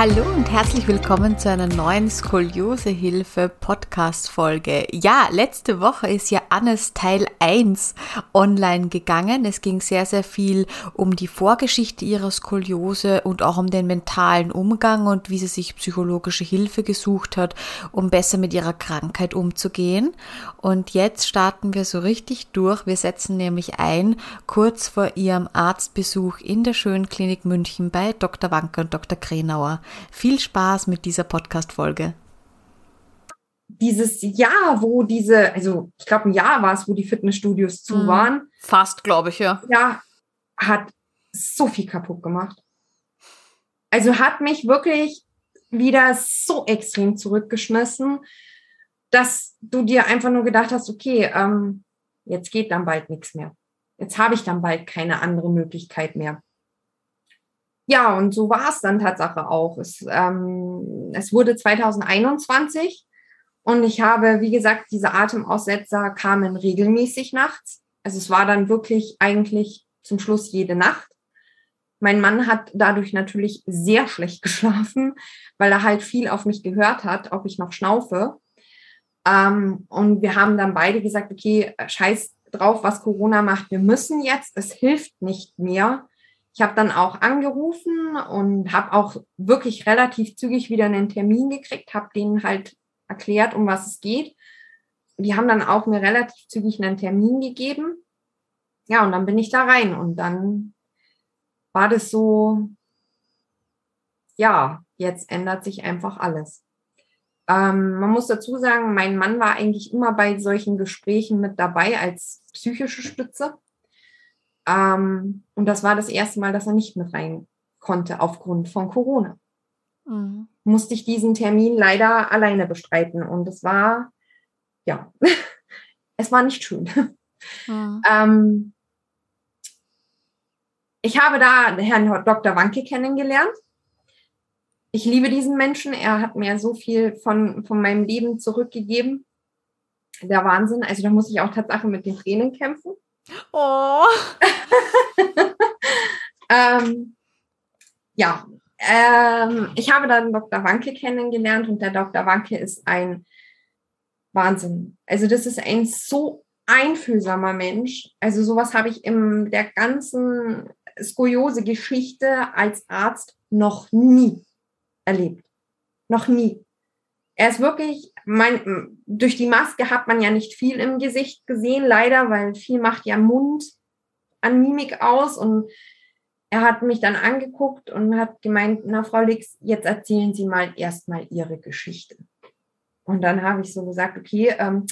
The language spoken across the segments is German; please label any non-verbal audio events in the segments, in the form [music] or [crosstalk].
Hallo und herzlich willkommen zu einer neuen Skoliosehilfe Podcast Folge. Ja, letzte Woche ist ja Annes Teil 1 online gegangen. Es ging sehr, sehr viel um die Vorgeschichte ihrer Skoliose und auch um den mentalen Umgang und wie sie sich psychologische Hilfe gesucht hat, um besser mit ihrer Krankheit umzugehen. Und jetzt starten wir so richtig durch. Wir setzen nämlich ein, kurz vor ihrem Arztbesuch in der Schönen Klinik München bei Dr. Wanke und Dr. Krenauer. Viel Spaß mit dieser Podcast-Folge. Dieses Jahr, wo diese, also ich glaube ein Jahr war es, wo die Fitnessstudios zu mhm. waren. Fast, glaube ich, ja. Ja, hat so viel kaputt gemacht. Also hat mich wirklich wieder so extrem zurückgeschmissen, dass du dir einfach nur gedacht hast, okay, ähm, jetzt geht dann bald nichts mehr. Jetzt habe ich dann bald keine andere Möglichkeit mehr. Ja, und so war es dann Tatsache auch. Es, ähm, es wurde 2021 und ich habe, wie gesagt, diese Atemaussetzer kamen regelmäßig nachts. Also es war dann wirklich eigentlich zum Schluss jede Nacht. Mein Mann hat dadurch natürlich sehr schlecht [laughs] geschlafen, weil er halt viel auf mich gehört hat, ob ich noch schnaufe. Ähm, und wir haben dann beide gesagt, okay, scheiß drauf, was Corona macht. Wir müssen jetzt, es hilft nicht mehr. Ich habe dann auch angerufen und habe auch wirklich relativ zügig wieder einen Termin gekriegt, habe denen halt erklärt, um was es geht. Die haben dann auch mir relativ zügig einen Termin gegeben. Ja, und dann bin ich da rein und dann war das so, ja, jetzt ändert sich einfach alles. Ähm, man muss dazu sagen, mein Mann war eigentlich immer bei solchen Gesprächen mit dabei als psychische Stütze. Ähm, und das war das erste Mal, dass er nicht mit rein konnte aufgrund von Corona. Mhm. Musste ich diesen Termin leider alleine bestreiten. Und es war, ja, [laughs] es war nicht schön. Mhm. Ähm, ich habe da Herrn Dr. Wanke kennengelernt. Ich liebe diesen Menschen. Er hat mir so viel von, von meinem Leben zurückgegeben. Der Wahnsinn. Also da muss ich auch tatsächlich mit den Tränen kämpfen. Oh. [laughs] ähm, ja, ähm, ich habe dann Dr. Wanke kennengelernt und der Dr. Wanke ist ein Wahnsinn. Also das ist ein so einfühlsamer Mensch. Also sowas habe ich in der ganzen Skoliose-Geschichte als Arzt noch nie erlebt. Noch nie. Er ist wirklich, mein, durch die Maske hat man ja nicht viel im Gesicht gesehen, leider, weil viel macht ja Mund an Mimik aus. Und er hat mich dann angeguckt und hat gemeint, na Frau Lix, jetzt erzählen Sie mal erstmal Ihre Geschichte. Und dann habe ich so gesagt, okay, ähm,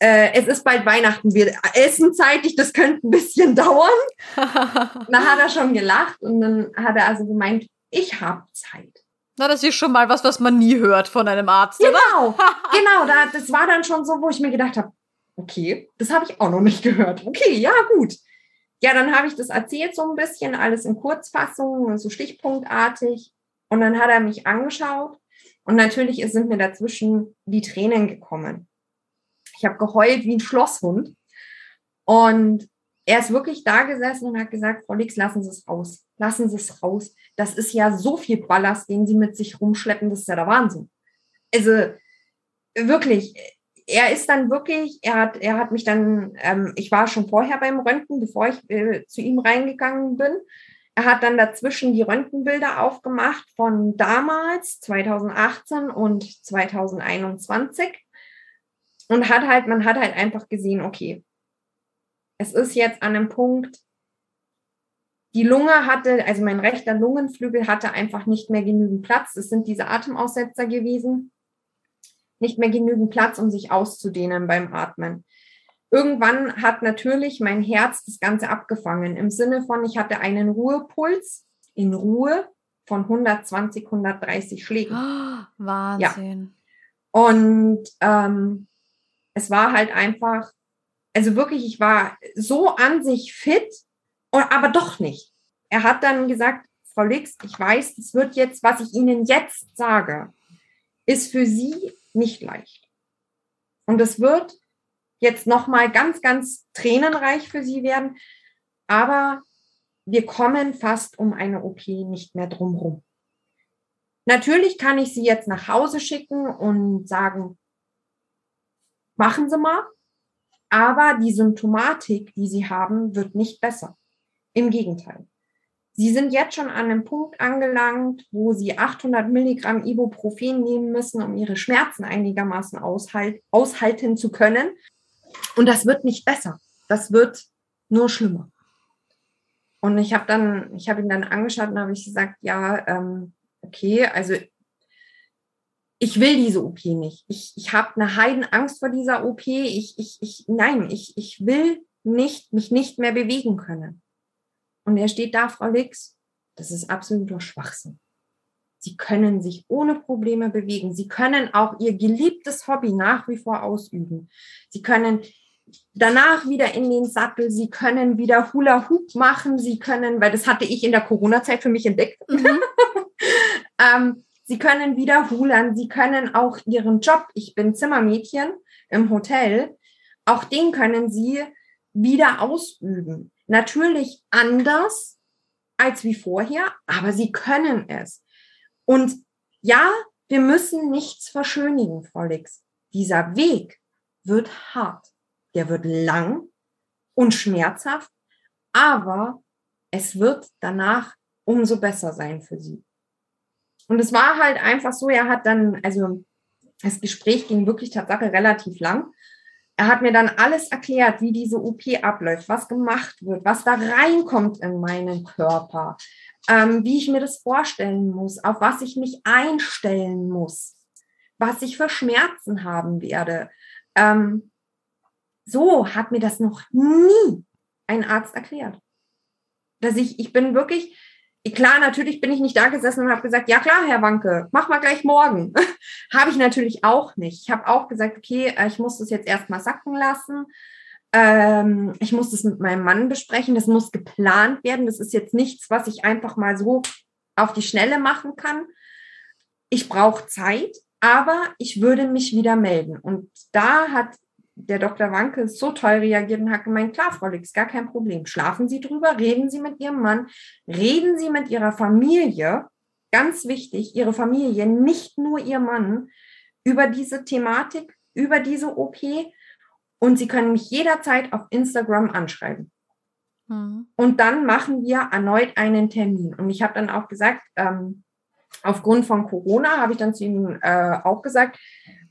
äh, es ist bald Weihnachten, wir essen zeitig, das könnte ein bisschen [laughs] dauern. [laughs] dann hat er schon gelacht und dann hat er also gemeint, ich habe Zeit. Na, das ist schon mal was, was man nie hört von einem Arzt, genau, oder? [laughs] genau, da, das war dann schon so, wo ich mir gedacht habe, okay, das habe ich auch noch nicht gehört. Okay, ja, gut. Ja, dann habe ich das erzählt so ein bisschen, alles in Kurzfassung, so stichpunktartig. Und dann hat er mich angeschaut und natürlich sind mir dazwischen die Tränen gekommen. Ich habe geheult wie ein Schlosshund. Und er ist wirklich da gesessen und hat gesagt, Frau Lix, lassen Sie es raus. Lassen Sie es raus. Das ist ja so viel Ballast, den Sie mit sich rumschleppen, das ist ja der Wahnsinn. Also wirklich, er ist dann wirklich, er hat, er hat mich dann, ähm, ich war schon vorher beim Röntgen, bevor ich äh, zu ihm reingegangen bin. Er hat dann dazwischen die Röntgenbilder aufgemacht von damals, 2018 und 2021. Und hat halt, man hat halt einfach gesehen, okay, es ist jetzt an einem Punkt, die Lunge hatte, also mein rechter Lungenflügel hatte einfach nicht mehr genügend Platz. Es sind diese Atemaussetzer gewesen. Nicht mehr genügend Platz, um sich auszudehnen beim Atmen. Irgendwann hat natürlich mein Herz das Ganze abgefangen. Im Sinne von, ich hatte einen Ruhepuls in Ruhe von 120, 130 Schlägen. Oh, Wahnsinn. Ja. Und ähm, es war halt einfach also wirklich, ich war so an sich fit, aber doch nicht. Er hat dann gesagt, Frau Lix, ich weiß, es wird jetzt, was ich Ihnen jetzt sage, ist für Sie nicht leicht. Und es wird jetzt nochmal ganz, ganz tränenreich für Sie werden. Aber wir kommen fast um eine OP nicht mehr drumherum. Natürlich kann ich Sie jetzt nach Hause schicken und sagen, machen Sie mal. Aber die Symptomatik, die Sie haben, wird nicht besser. Im Gegenteil. Sie sind jetzt schon an einem Punkt angelangt, wo Sie 800 Milligramm Ibuprofen nehmen müssen, um Ihre Schmerzen einigermaßen aushalt, aushalten zu können. Und das wird nicht besser. Das wird nur schlimmer. Und ich habe dann, ich habe ihn dann angeschaut und habe ich gesagt, ja, ähm, okay, also ich will diese OP nicht. Ich, ich habe eine Heidenangst vor dieser OP. Ich, ich, ich, nein, ich, ich will nicht, mich nicht mehr bewegen können. Und er steht da, Frau Lix, das ist absoluter Schwachsinn. Sie können sich ohne Probleme bewegen. Sie können auch ihr geliebtes Hobby nach wie vor ausüben. Sie können danach wieder in den Sattel. Sie können wieder Hula Hoop machen. Sie können, weil das hatte ich in der Corona-Zeit für mich entdeckt. Mhm. [laughs] ähm, sie können wieder hulern. Sie können auch ihren Job. Ich bin Zimmermädchen im Hotel. Auch den können sie wieder ausüben. Natürlich anders als wie vorher, aber sie können es. Und ja, wir müssen nichts verschönigen, Frau Lix. Dieser Weg wird hart, der wird lang und schmerzhaft, aber es wird danach umso besser sein für sie. Und es war halt einfach so, er hat dann, also das Gespräch ging wirklich tatsächlich relativ lang. Er hat mir dann alles erklärt, wie diese OP abläuft, was gemacht wird, was da reinkommt in meinen Körper, ähm, wie ich mir das vorstellen muss, auf was ich mich einstellen muss, was ich für Schmerzen haben werde. Ähm, so hat mir das noch nie ein Arzt erklärt. Dass ich, ich bin wirklich, klar, natürlich bin ich nicht da gesessen und habe gesagt, ja klar, Herr Wanke, mach mal gleich morgen. [laughs] habe ich natürlich auch nicht. Ich habe auch gesagt, okay, äh, ich muss das jetzt erstmal sacken lassen. Ähm, ich muss das mit meinem Mann besprechen. Das muss geplant werden. Das ist jetzt nichts, was ich einfach mal so auf die Schnelle machen kann. Ich brauche Zeit, aber ich würde mich wieder melden. Und da hat der Dr. Wanke so toll reagiert und hat gemeint, klar, Frau Lix, gar kein Problem. Schlafen Sie drüber, reden Sie mit Ihrem Mann, reden Sie mit Ihrer Familie, ganz wichtig, Ihre Familie, nicht nur Ihr Mann, über diese Thematik, über diese OP. Und Sie können mich jederzeit auf Instagram anschreiben. Mhm. Und dann machen wir erneut einen Termin. Und ich habe dann auch gesagt, ähm, aufgrund von Corona habe ich dann zu Ihnen äh, auch gesagt,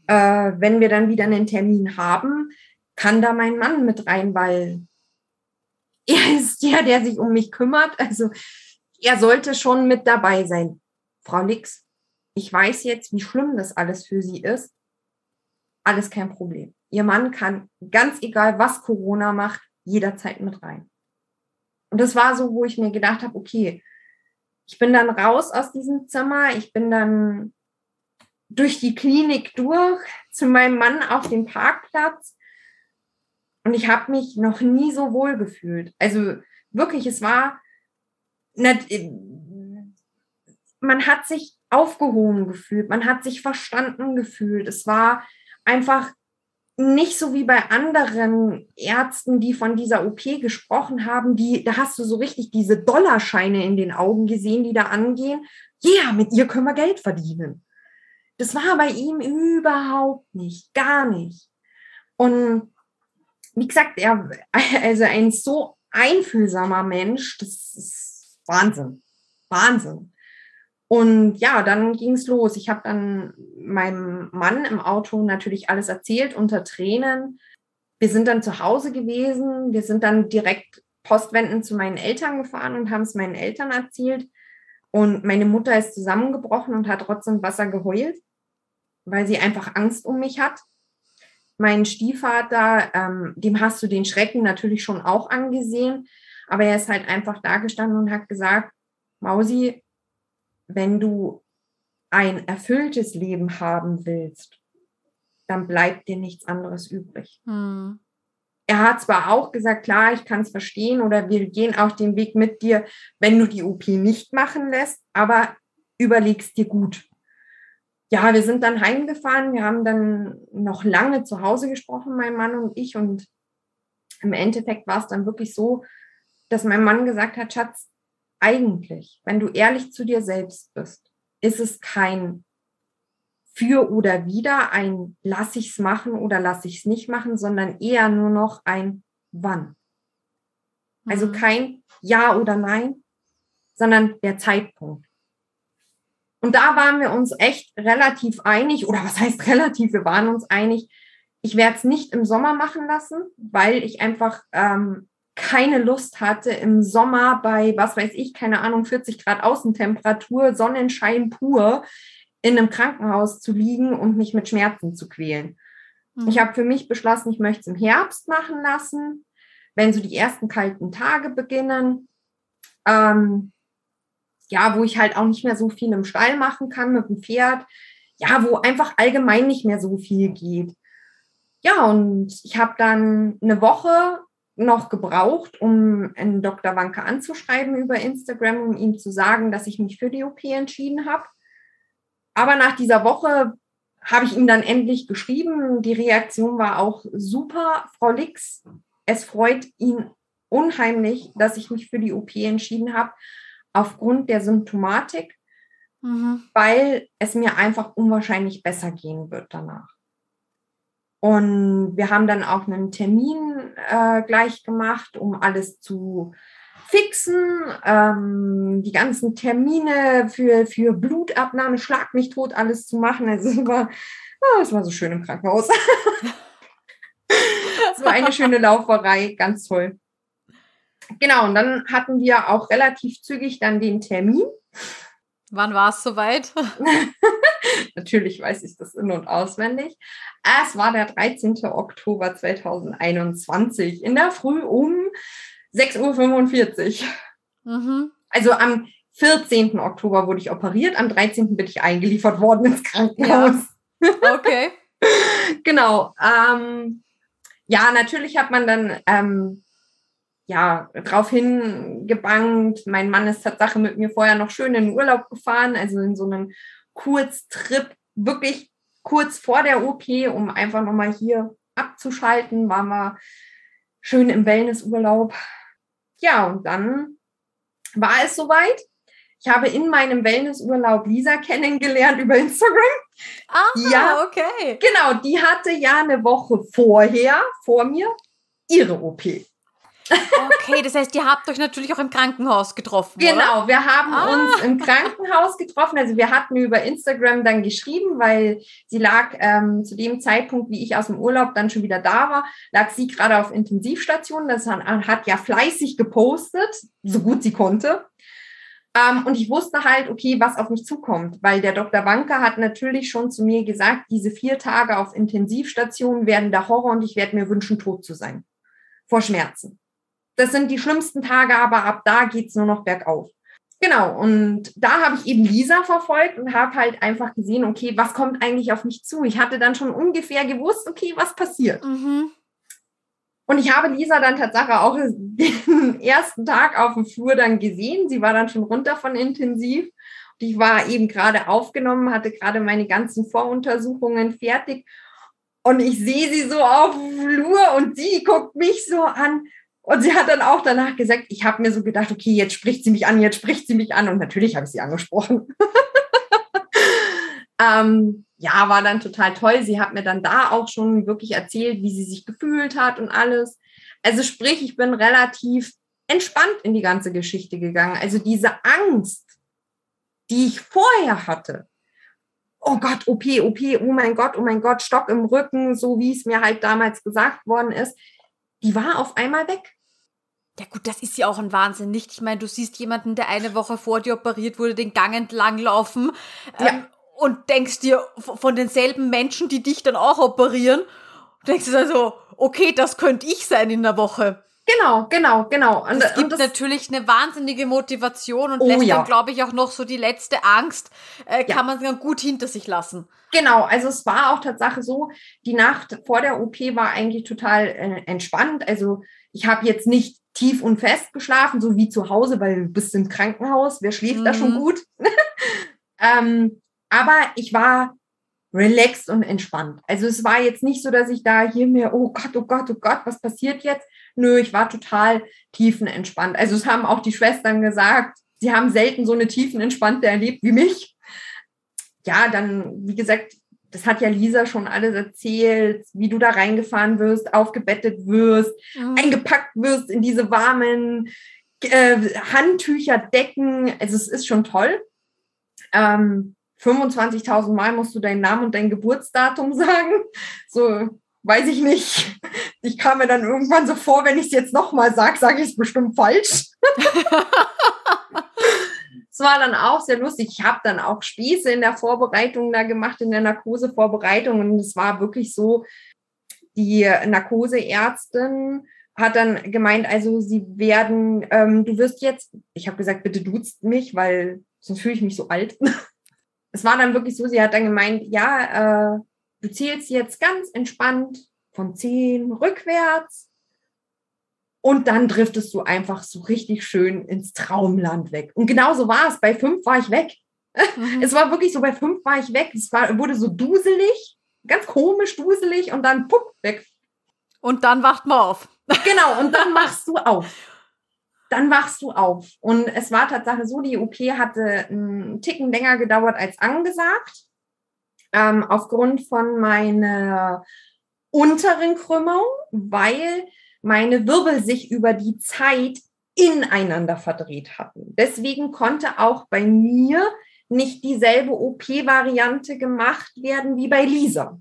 äh, wenn wir dann wieder einen Termin haben, kann da mein Mann mit rein, weil er [laughs] ist der, der sich um mich kümmert. Also er sollte schon mit dabei sein. Frau Lix, ich weiß jetzt, wie schlimm das alles für Sie ist. Alles kein Problem. Ihr Mann kann, ganz egal was Corona macht, jederzeit mit rein. Und das war so, wo ich mir gedacht habe, okay, ich bin dann raus aus diesem Zimmer, ich bin dann durch die Klinik durch zu meinem Mann auf dem Parkplatz. Und ich habe mich noch nie so wohl gefühlt. Also wirklich, es war, nicht, man hat sich aufgehoben gefühlt, man hat sich verstanden gefühlt. Es war einfach nicht so wie bei anderen Ärzten, die von dieser OP gesprochen haben, die, da hast du so richtig diese Dollarscheine in den Augen gesehen, die da angehen. Ja, yeah, mit ihr können wir Geld verdienen. Das war bei ihm überhaupt nicht, gar nicht. Und wie gesagt, er, [laughs] also ein so einfühlsamer Mensch, das ist Wahnsinn, Wahnsinn. Und ja, dann ging es los. Ich habe dann meinem Mann im Auto natürlich alles erzählt unter Tränen. Wir sind dann zu Hause gewesen. Wir sind dann direkt postwendend zu meinen Eltern gefahren und haben es meinen Eltern erzählt. Und meine Mutter ist zusammengebrochen und hat trotzdem Wasser geheult, weil sie einfach Angst um mich hat. Mein Stiefvater, ähm, dem hast du den Schrecken natürlich schon auch angesehen, aber er ist halt einfach da gestanden und hat gesagt, Mausi, wenn du ein erfülltes Leben haben willst, dann bleibt dir nichts anderes übrig. Hm. er hat zwar auch gesagt, klar, ich kann es verstehen oder wir gehen auch den Weg mit dir, wenn du die OP nicht machen lässt, aber überlegst dir gut. Ja, wir sind dann heimgefahren, wir haben dann noch lange zu Hause gesprochen, mein Mann und ich, und im Endeffekt war es dann wirklich so, dass mein Mann gesagt hat, Schatz, eigentlich, wenn du ehrlich zu dir selbst bist, ist es kein für oder wieder, ein lass ich's machen oder lass ich's nicht machen, sondern eher nur noch ein wann. Also mhm. kein ja oder nein, sondern der Zeitpunkt. Und da waren wir uns echt relativ einig, oder was heißt [laughs] relativ, wir waren uns einig, ich werde es nicht im Sommer machen lassen, weil ich einfach ähm, keine Lust hatte, im Sommer bei, was weiß ich, keine Ahnung, 40 Grad Außentemperatur, Sonnenschein pur, in einem Krankenhaus zu liegen und mich mit Schmerzen zu quälen. Mhm. Ich habe für mich beschlossen, ich möchte es im Herbst machen lassen, wenn so die ersten kalten Tage beginnen. Ähm, ja, wo ich halt auch nicht mehr so viel im Stall machen kann mit dem Pferd. Ja, wo einfach allgemein nicht mehr so viel geht. Ja, und ich habe dann eine Woche noch gebraucht, um einen Dr. Wanke anzuschreiben über Instagram, um ihm zu sagen, dass ich mich für die OP entschieden habe. Aber nach dieser Woche habe ich ihm dann endlich geschrieben. Die Reaktion war auch super. Frau Lix, es freut ihn unheimlich, dass ich mich für die OP entschieden habe, aufgrund der Symptomatik, mhm. weil es mir einfach unwahrscheinlich besser gehen wird danach. Und wir haben dann auch einen Termin äh, gleich gemacht, um alles zu fixen, ähm, die ganzen Termine für, für Blutabnahme, Schlag mich tot, alles zu machen. Also es war, oh, es war so schön im Krankenhaus. [laughs] es war eine schöne Lauferei, ganz toll. Genau, und dann hatten wir auch relativ zügig dann den Termin. Wann war es soweit? [laughs] Natürlich weiß ich das in- und auswendig. Es war der 13. Oktober 2021 in der Früh um 6.45 Uhr. Mhm. Also am 14. Oktober wurde ich operiert, am 13. bin ich eingeliefert worden ins Krankenhaus. Ja. Okay. [laughs] genau. Ähm, ja, natürlich hat man dann ähm, ja drauf hingebankt. Mein Mann ist Tatsache mit mir vorher noch schön in den Urlaub gefahren, also in so einen Kurztrip, wirklich kurz vor der OP, um einfach nochmal hier abzuschalten, waren wir schön im Wellnessurlaub ja, und dann war es soweit. Ich habe in meinem Wellnessurlaub Lisa kennengelernt über Instagram. Ah, ja, okay. Genau, die hatte ja eine Woche vorher, vor mir, ihre OP. Okay, das heißt, ihr habt euch natürlich auch im Krankenhaus getroffen. Genau, oder? wir haben ah. uns im Krankenhaus getroffen. Also wir hatten über Instagram dann geschrieben, weil sie lag ähm, zu dem Zeitpunkt, wie ich aus dem Urlaub dann schon wieder da war, lag sie gerade auf Intensivstation. Das hat, hat ja fleißig gepostet, so gut sie konnte. Ähm, und ich wusste halt, okay, was auf mich zukommt, weil der Dr. Wanker hat natürlich schon zu mir gesagt, diese vier Tage auf Intensivstation werden der Horror und ich werde mir wünschen, tot zu sein. Vor Schmerzen das sind die schlimmsten Tage, aber ab da geht's nur noch bergauf. Genau, und da habe ich eben Lisa verfolgt und habe halt einfach gesehen, okay, was kommt eigentlich auf mich zu? Ich hatte dann schon ungefähr gewusst, okay, was passiert. Mhm. Und ich habe Lisa dann tatsächlich auch [laughs] den ersten Tag auf dem Flur dann gesehen. Sie war dann schon runter von intensiv. Und ich war eben gerade aufgenommen, hatte gerade meine ganzen Voruntersuchungen fertig. Und ich sehe sie so auf dem Flur und sie guckt mich so an und sie hat dann auch danach gesagt, ich habe mir so gedacht, okay, jetzt spricht sie mich an, jetzt spricht sie mich an. Und natürlich habe ich sie angesprochen. [laughs] ähm, ja, war dann total toll. Sie hat mir dann da auch schon wirklich erzählt, wie sie sich gefühlt hat und alles. Also sprich, ich bin relativ entspannt in die ganze Geschichte gegangen. Also diese Angst, die ich vorher hatte, oh Gott, OP, OP, oh mein Gott, oh mein Gott, Stock im Rücken, so wie es mir halt damals gesagt worden ist, die war auf einmal weg. Ja gut, das ist ja auch ein Wahnsinn, nicht? Ich meine, du siehst jemanden, der eine Woche vor dir operiert wurde, den Gang entlang laufen ähm, ja. und denkst dir von denselben Menschen, die dich dann auch operieren, denkst du also, okay, das könnte ich sein in der Woche. Genau, genau, genau. Und, das gibt und das, natürlich eine wahnsinnige Motivation und oh, lässt ja. dann, glaube ich, auch noch so die letzte Angst, äh, ja. kann man dann gut hinter sich lassen. Genau, also es war auch Tatsache so, die Nacht vor der OP war eigentlich total äh, entspannt. Also ich habe jetzt nicht tief und fest geschlafen, so wie zu Hause, weil du bist im Krankenhaus, wer schläft mhm. da schon mhm. gut? [laughs] ähm, aber ich war relaxed und entspannt. Also es war jetzt nicht so, dass ich da hier mir, oh Gott, oh Gott, oh Gott, was passiert jetzt? Nö, ich war total tiefenentspannt. Also es haben auch die Schwestern gesagt, sie haben selten so eine tiefenentspannte erlebt wie mich. Ja, dann, wie gesagt, das hat ja Lisa schon alles erzählt, wie du da reingefahren wirst, aufgebettet wirst, mhm. eingepackt wirst in diese warmen äh, Handtücher, Decken. Also es ist schon toll. Ähm, 25.000 Mal musst du deinen Namen und dein Geburtsdatum [laughs] sagen. So, weiß ich nicht. Ich kam mir dann irgendwann so vor, wenn ich es jetzt nochmal sage, sage ich es bestimmt falsch. Es war dann auch sehr lustig. Ich habe dann auch Spieße in der Vorbereitung da gemacht, in der Narkosevorbereitung. Und es war wirklich so, die Narkoseärztin hat dann gemeint, also sie werden, ähm, du wirst jetzt, ich habe gesagt, bitte duzt mich, weil sonst fühle ich mich so alt. Es war dann wirklich so, sie hat dann gemeint, ja, äh, du zählst jetzt ganz entspannt von zehn rückwärts und dann driftest du einfach so richtig schön ins Traumland weg. Und genauso war es. Bei fünf war ich weg. Mhm. Es war wirklich so, bei fünf war ich weg. Es war, wurde so duselig, ganz komisch duselig und dann pupp, weg. Und dann wacht man auf. Genau, und dann machst du auf [laughs] dann wachst du auf. Und es war tatsächlich so, die OP hatte einen Ticken länger gedauert als angesagt, ähm, aufgrund von meiner unteren Krümmung, weil meine Wirbel sich über die Zeit ineinander verdreht hatten. Deswegen konnte auch bei mir nicht dieselbe OP-Variante gemacht werden wie bei Lisa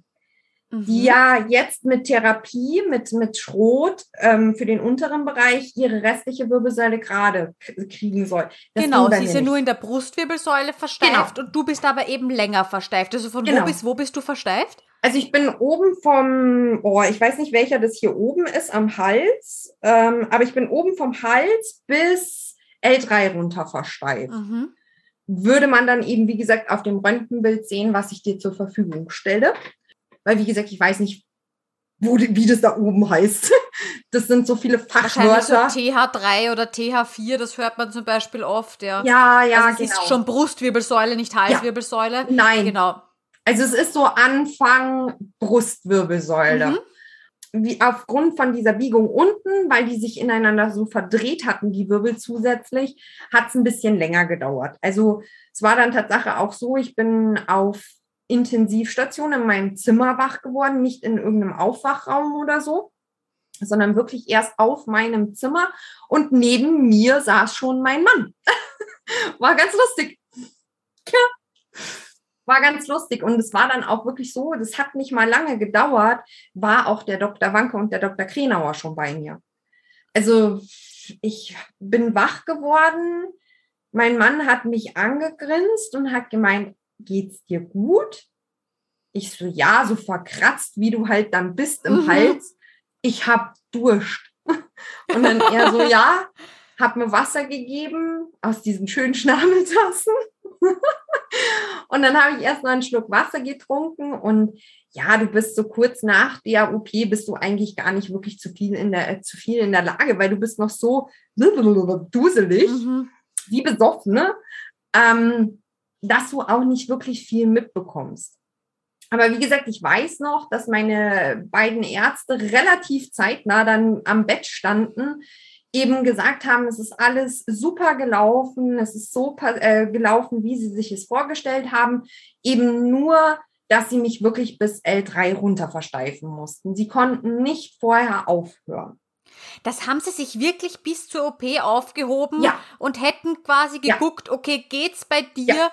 die mhm. ja jetzt mit Therapie, mit, mit Schrot ähm, für den unteren Bereich ihre restliche Wirbelsäule gerade kriegen soll. Das genau, sie ist ja nur in der Brustwirbelsäule versteift genau. und du bist aber eben länger versteift. Also von genau. wo bis wo bist du versteift? Also ich bin oben vom, oh, ich weiß nicht, welcher das hier oben ist, am Hals, ähm, aber ich bin oben vom Hals bis L3 runter versteift. Mhm. Würde man dann eben, wie gesagt, auf dem Röntgenbild sehen, was ich dir zur Verfügung stelle weil wie gesagt, ich weiß nicht, wo, wie das da oben heißt. [laughs] Das sind so viele Fachwörter. So TH3 oder TH4, das hört man zum Beispiel oft, ja. Ja, ja, also es genau. ist schon Brustwirbelsäule, nicht Halswirbelsäule. Ja. Nein. Genau. Also es ist so Anfang Brustwirbelsäule. Mhm. Wie aufgrund von dieser Biegung unten, weil die sich ineinander so verdreht hatten, die Wirbel zusätzlich, hat es ein bisschen länger gedauert. Also es war dann Tatsache auch so, ich bin auf Intensivstation in meinem Zimmer wach geworden, nicht in irgendeinem Aufwachraum oder so, sondern wirklich erst auf meinem Zimmer und neben mir saß schon mein Mann. [laughs] war ganz lustig. Ja. War ganz lustig und es war dann auch wirklich so, das hat nicht mal lange gedauert, war auch der Dr. Wanke und der Dr. Krenauer schon bei mir. Also ich bin wach geworden, mein Mann hat mich angegrinst und hat gemeint, geht's dir gut? Ich so, ja, so verkratzt, wie du halt dann bist im mhm. Hals. Ich hab Durst. [laughs] Und dann er so, ja, hab mir Wasser gegeben aus diesen schönen Schnabeltassen. [laughs] und dann habe ich erst noch einen Schluck Wasser getrunken und ja, du bist so kurz nach der OP bist du eigentlich gar nicht wirklich zu viel in der, äh, zu viel in der Lage, weil du bist noch so [laughs] duselig, mhm. wie besoffen, ne? Ähm, dass du auch nicht wirklich viel mitbekommst. Aber wie gesagt, ich weiß noch, dass meine beiden Ärzte relativ zeitnah dann am Bett standen, eben gesagt haben, es ist alles super gelaufen, es ist so äh, gelaufen, wie sie sich es vorgestellt haben, eben nur, dass sie mich wirklich bis L3 runter versteifen mussten. Sie konnten nicht vorher aufhören. Das haben sie sich wirklich bis zur OP aufgehoben ja. und hätten quasi geguckt, ja. okay, geht's bei dir? Ja.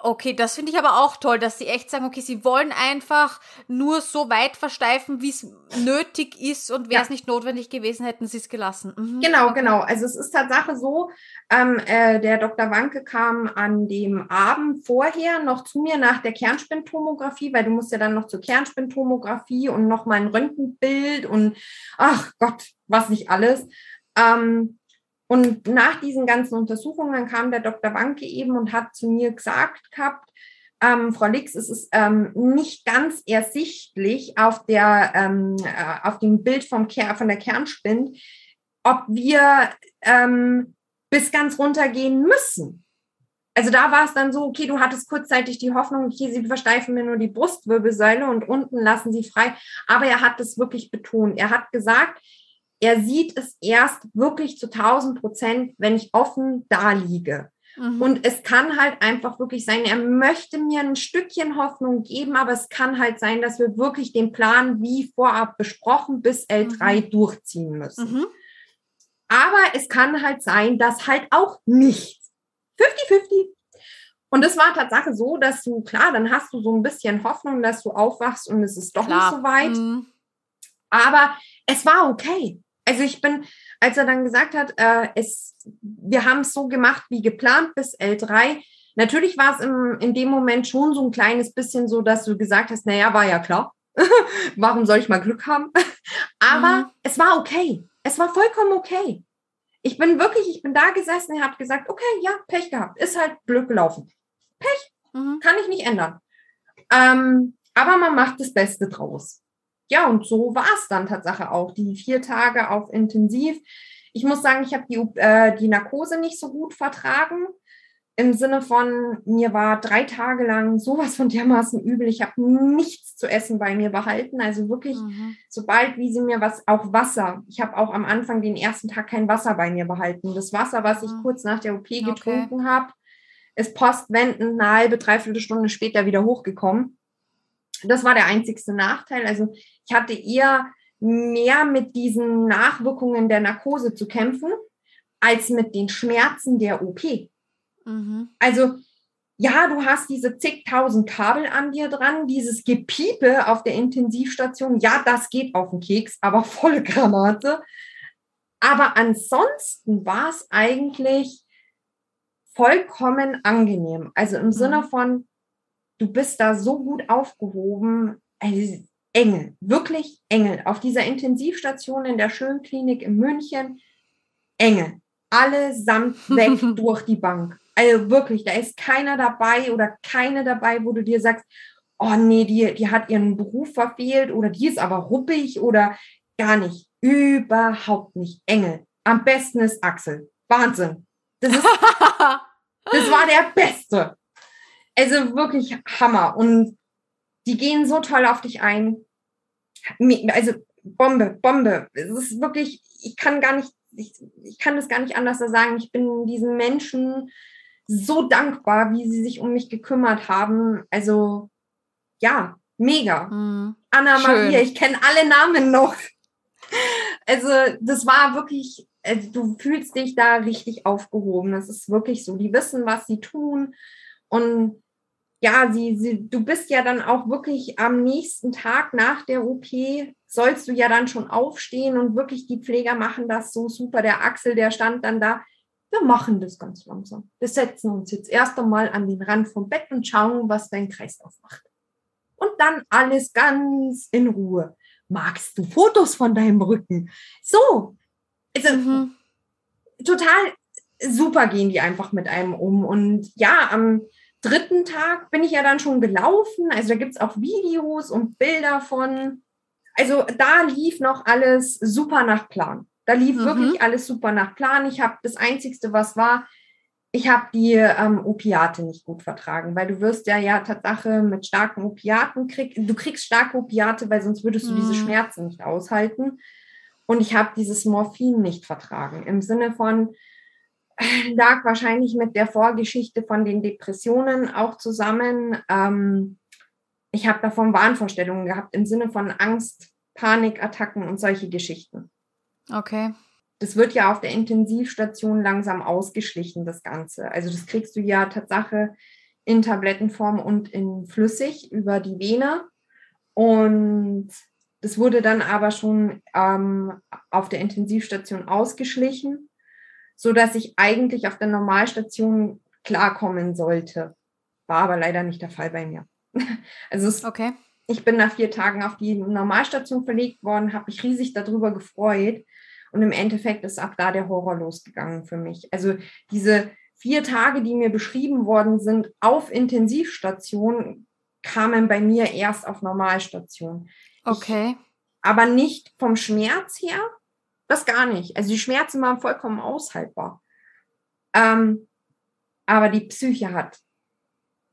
Okay, das finde ich aber auch toll, dass sie echt sagen, okay, sie wollen einfach nur so weit versteifen, wie es nötig ist und wäre es ja. nicht notwendig gewesen, hätten sie es gelassen. Mhm. Genau, okay. genau. Also es ist Tatsache so, ähm, äh, der Dr. Wanke kam an dem Abend vorher noch zu mir nach der Kernspintomographie, weil du musst ja dann noch zur Kernspintomographie und noch mal ein Röntgenbild und ach Gott, was nicht alles. Ähm, und nach diesen ganzen Untersuchungen kam der Dr. Wanke eben und hat zu mir gesagt gehabt, ähm, Frau Lix, es ist ähm, nicht ganz ersichtlich auf, der, ähm, äh, auf dem Bild vom Ker von der Kernspind, ob wir ähm, bis ganz runter gehen müssen. Also da war es dann so, okay, du hattest kurzzeitig die Hoffnung, okay, sie versteifen mir nur die Brustwirbelsäule und unten lassen sie frei. Aber er hat das wirklich betont. Er hat gesagt, er sieht es erst wirklich zu 1000 Prozent, wenn ich offen da liege. Mhm. Und es kann halt einfach wirklich sein, er möchte mir ein Stückchen Hoffnung geben, aber es kann halt sein, dass wir wirklich den Plan wie vorab besprochen bis L3 mhm. durchziehen müssen. Mhm. Aber es kann halt sein, dass halt auch nicht. 50-50. Und es war tatsächlich so, dass du, klar, dann hast du so ein bisschen Hoffnung, dass du aufwachst und es ist doch klar. nicht so weit. Mhm. Aber es war okay. Also ich bin, als er dann gesagt hat, äh, es, wir haben es so gemacht wie geplant bis L3. Natürlich war es im, in dem Moment schon so ein kleines bisschen so, dass du gesagt hast, naja, war ja klar. [laughs] Warum soll ich mal Glück haben? [laughs] Aber mhm. es war okay. Es war vollkommen okay. Ich bin wirklich, ich bin da gesessen, und habe gesagt, okay, ja, Pech gehabt. Ist halt blöd gelaufen. Pech. Mhm. Kann ich nicht ändern. Ähm, aber man macht das Beste draus ja, und so war es dann Tatsache auch. Die vier Tage auf Intensiv. Ich muss sagen, ich habe die, äh, die Narkose nicht so gut vertragen. Im Sinne von, mir war drei Tage lang sowas von dermaßen übel. Ich habe nichts zu essen bei mir behalten. Also wirklich, mhm. sobald wie sie mir was, auch Wasser. Ich habe auch am Anfang den ersten Tag kein Wasser bei mir behalten. Das Wasser, was ich mhm. kurz nach der OP getrunken okay. habe, ist postwendend eine halbe, dreiviertel Stunde später wieder hochgekommen. Das war der einzigste Nachteil. Also ich hatte eher mehr mit diesen Nachwirkungen der Narkose zu kämpfen, als mit den Schmerzen der OP. Mhm. Also ja, du hast diese zigtausend Kabel an dir dran, dieses Gepiepe auf der Intensivstation. Ja, das geht auf den Keks, aber volle Granate. Aber ansonsten war es eigentlich vollkommen angenehm. Also im mhm. Sinne von, du bist da so gut aufgehoben. Also Engel, wirklich Engel. Auf dieser Intensivstation in der Schönklinik in München, Engel. Allesamt weg [laughs] durch die Bank. Also wirklich, da ist keiner dabei oder keine dabei, wo du dir sagst, oh nee, die, die hat ihren Beruf verfehlt oder die ist aber ruppig oder gar nicht. Überhaupt nicht. Engel. Am besten ist Axel. Wahnsinn. Das, ist, [laughs] das war der Beste. Also wirklich Hammer. Und die gehen so toll auf dich ein. Also Bombe, Bombe. Es ist wirklich, ich kann gar nicht, ich, ich kann das gar nicht anders sagen. Ich bin diesen Menschen so dankbar, wie sie sich um mich gekümmert haben. Also ja, mega. Mhm. Anna Schön. Maria, ich kenne alle Namen noch. Also das war wirklich, also du fühlst dich da richtig aufgehoben. Das ist wirklich so. Die wissen, was sie tun. Und ja, sie, sie, du bist ja dann auch wirklich am nächsten Tag nach der OP, sollst du ja dann schon aufstehen und wirklich die Pfleger machen das so super. Der Axel, der stand dann da. Wir machen das ganz langsam. Wir setzen uns jetzt erst einmal an den Rand vom Bett und schauen, was dein Kreislauf macht. Und dann alles ganz in Ruhe. Magst du Fotos von deinem Rücken? So. Also, mhm. total super gehen die einfach mit einem um. Und ja, am, dritten Tag bin ich ja dann schon gelaufen. Also da gibt es auch Videos und Bilder von. Also da lief noch alles super nach Plan. Da lief mhm. wirklich alles super nach Plan. Ich habe das Einzigste, was war, ich habe die ähm, Opiate nicht gut vertragen, weil du wirst ja ja Tatsache mit starken Opiaten krieg, du kriegst starke Opiate, weil sonst würdest du mhm. diese Schmerzen nicht aushalten. Und ich habe dieses Morphin nicht vertragen im Sinne von, [laughs] lag wahrscheinlich mit der Vorgeschichte von den Depressionen auch zusammen. Ähm, ich habe davon Wahnvorstellungen gehabt im Sinne von Angst, Panikattacken und solche Geschichten. Okay. Das wird ja auf der Intensivstation langsam ausgeschlichen, das Ganze. Also das kriegst du ja Tatsache in Tablettenform und in flüssig über die Vene. Und das wurde dann aber schon ähm, auf der Intensivstation ausgeschlichen so dass ich eigentlich auf der Normalstation klarkommen sollte. War aber leider nicht der Fall bei mir. [laughs] Also es, okay. ich bin nach vier Tagen auf die Normalstation verlegt worden, habe mich riesig darüber gefreut. Und im Endeffekt ist ab da der Horror losgegangen für mich. Also diese vier Tage, die mir beschrieben worden sind auf Intensivstation, kamen bei mir erst auf Normalstation. Okay. Ich, aber nicht vom Schmerz her, das gar nicht. Also die Schmerzen waren vollkommen aushaltbar. Ähm, aber die Psyche hat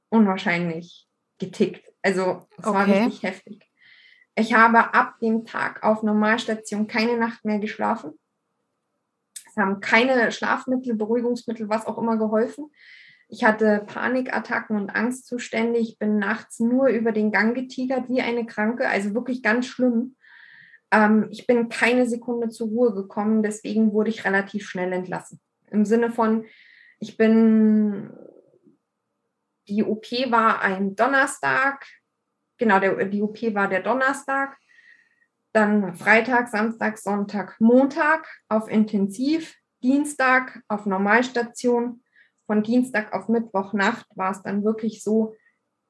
unwahrscheinlich getickt. Also es okay. war richtig heftig. Ich habe ab dem Tag auf Normalstation keine Nacht mehr geschlafen. Es haben keine Schlafmittel, Beruhigungsmittel, was auch immer geholfen. Ich hatte Panikattacken und Angstzustände. Ich bin nachts nur über den Gang getigert wie eine Kranke, also wirklich ganz schlimm. Ähm, ich bin keine Sekunde zur Ruhe gekommen, deswegen wurde ich relativ schnell entlassen. Im Sinne von, ich bin, die OP war ein Donnerstag, genau, der, die OP war der Donnerstag, dann Freitag, Samstag, Sonntag, Montag auf Intensiv, Dienstag auf Normalstation. Von Dienstag auf Mittwochnacht war es dann wirklich so,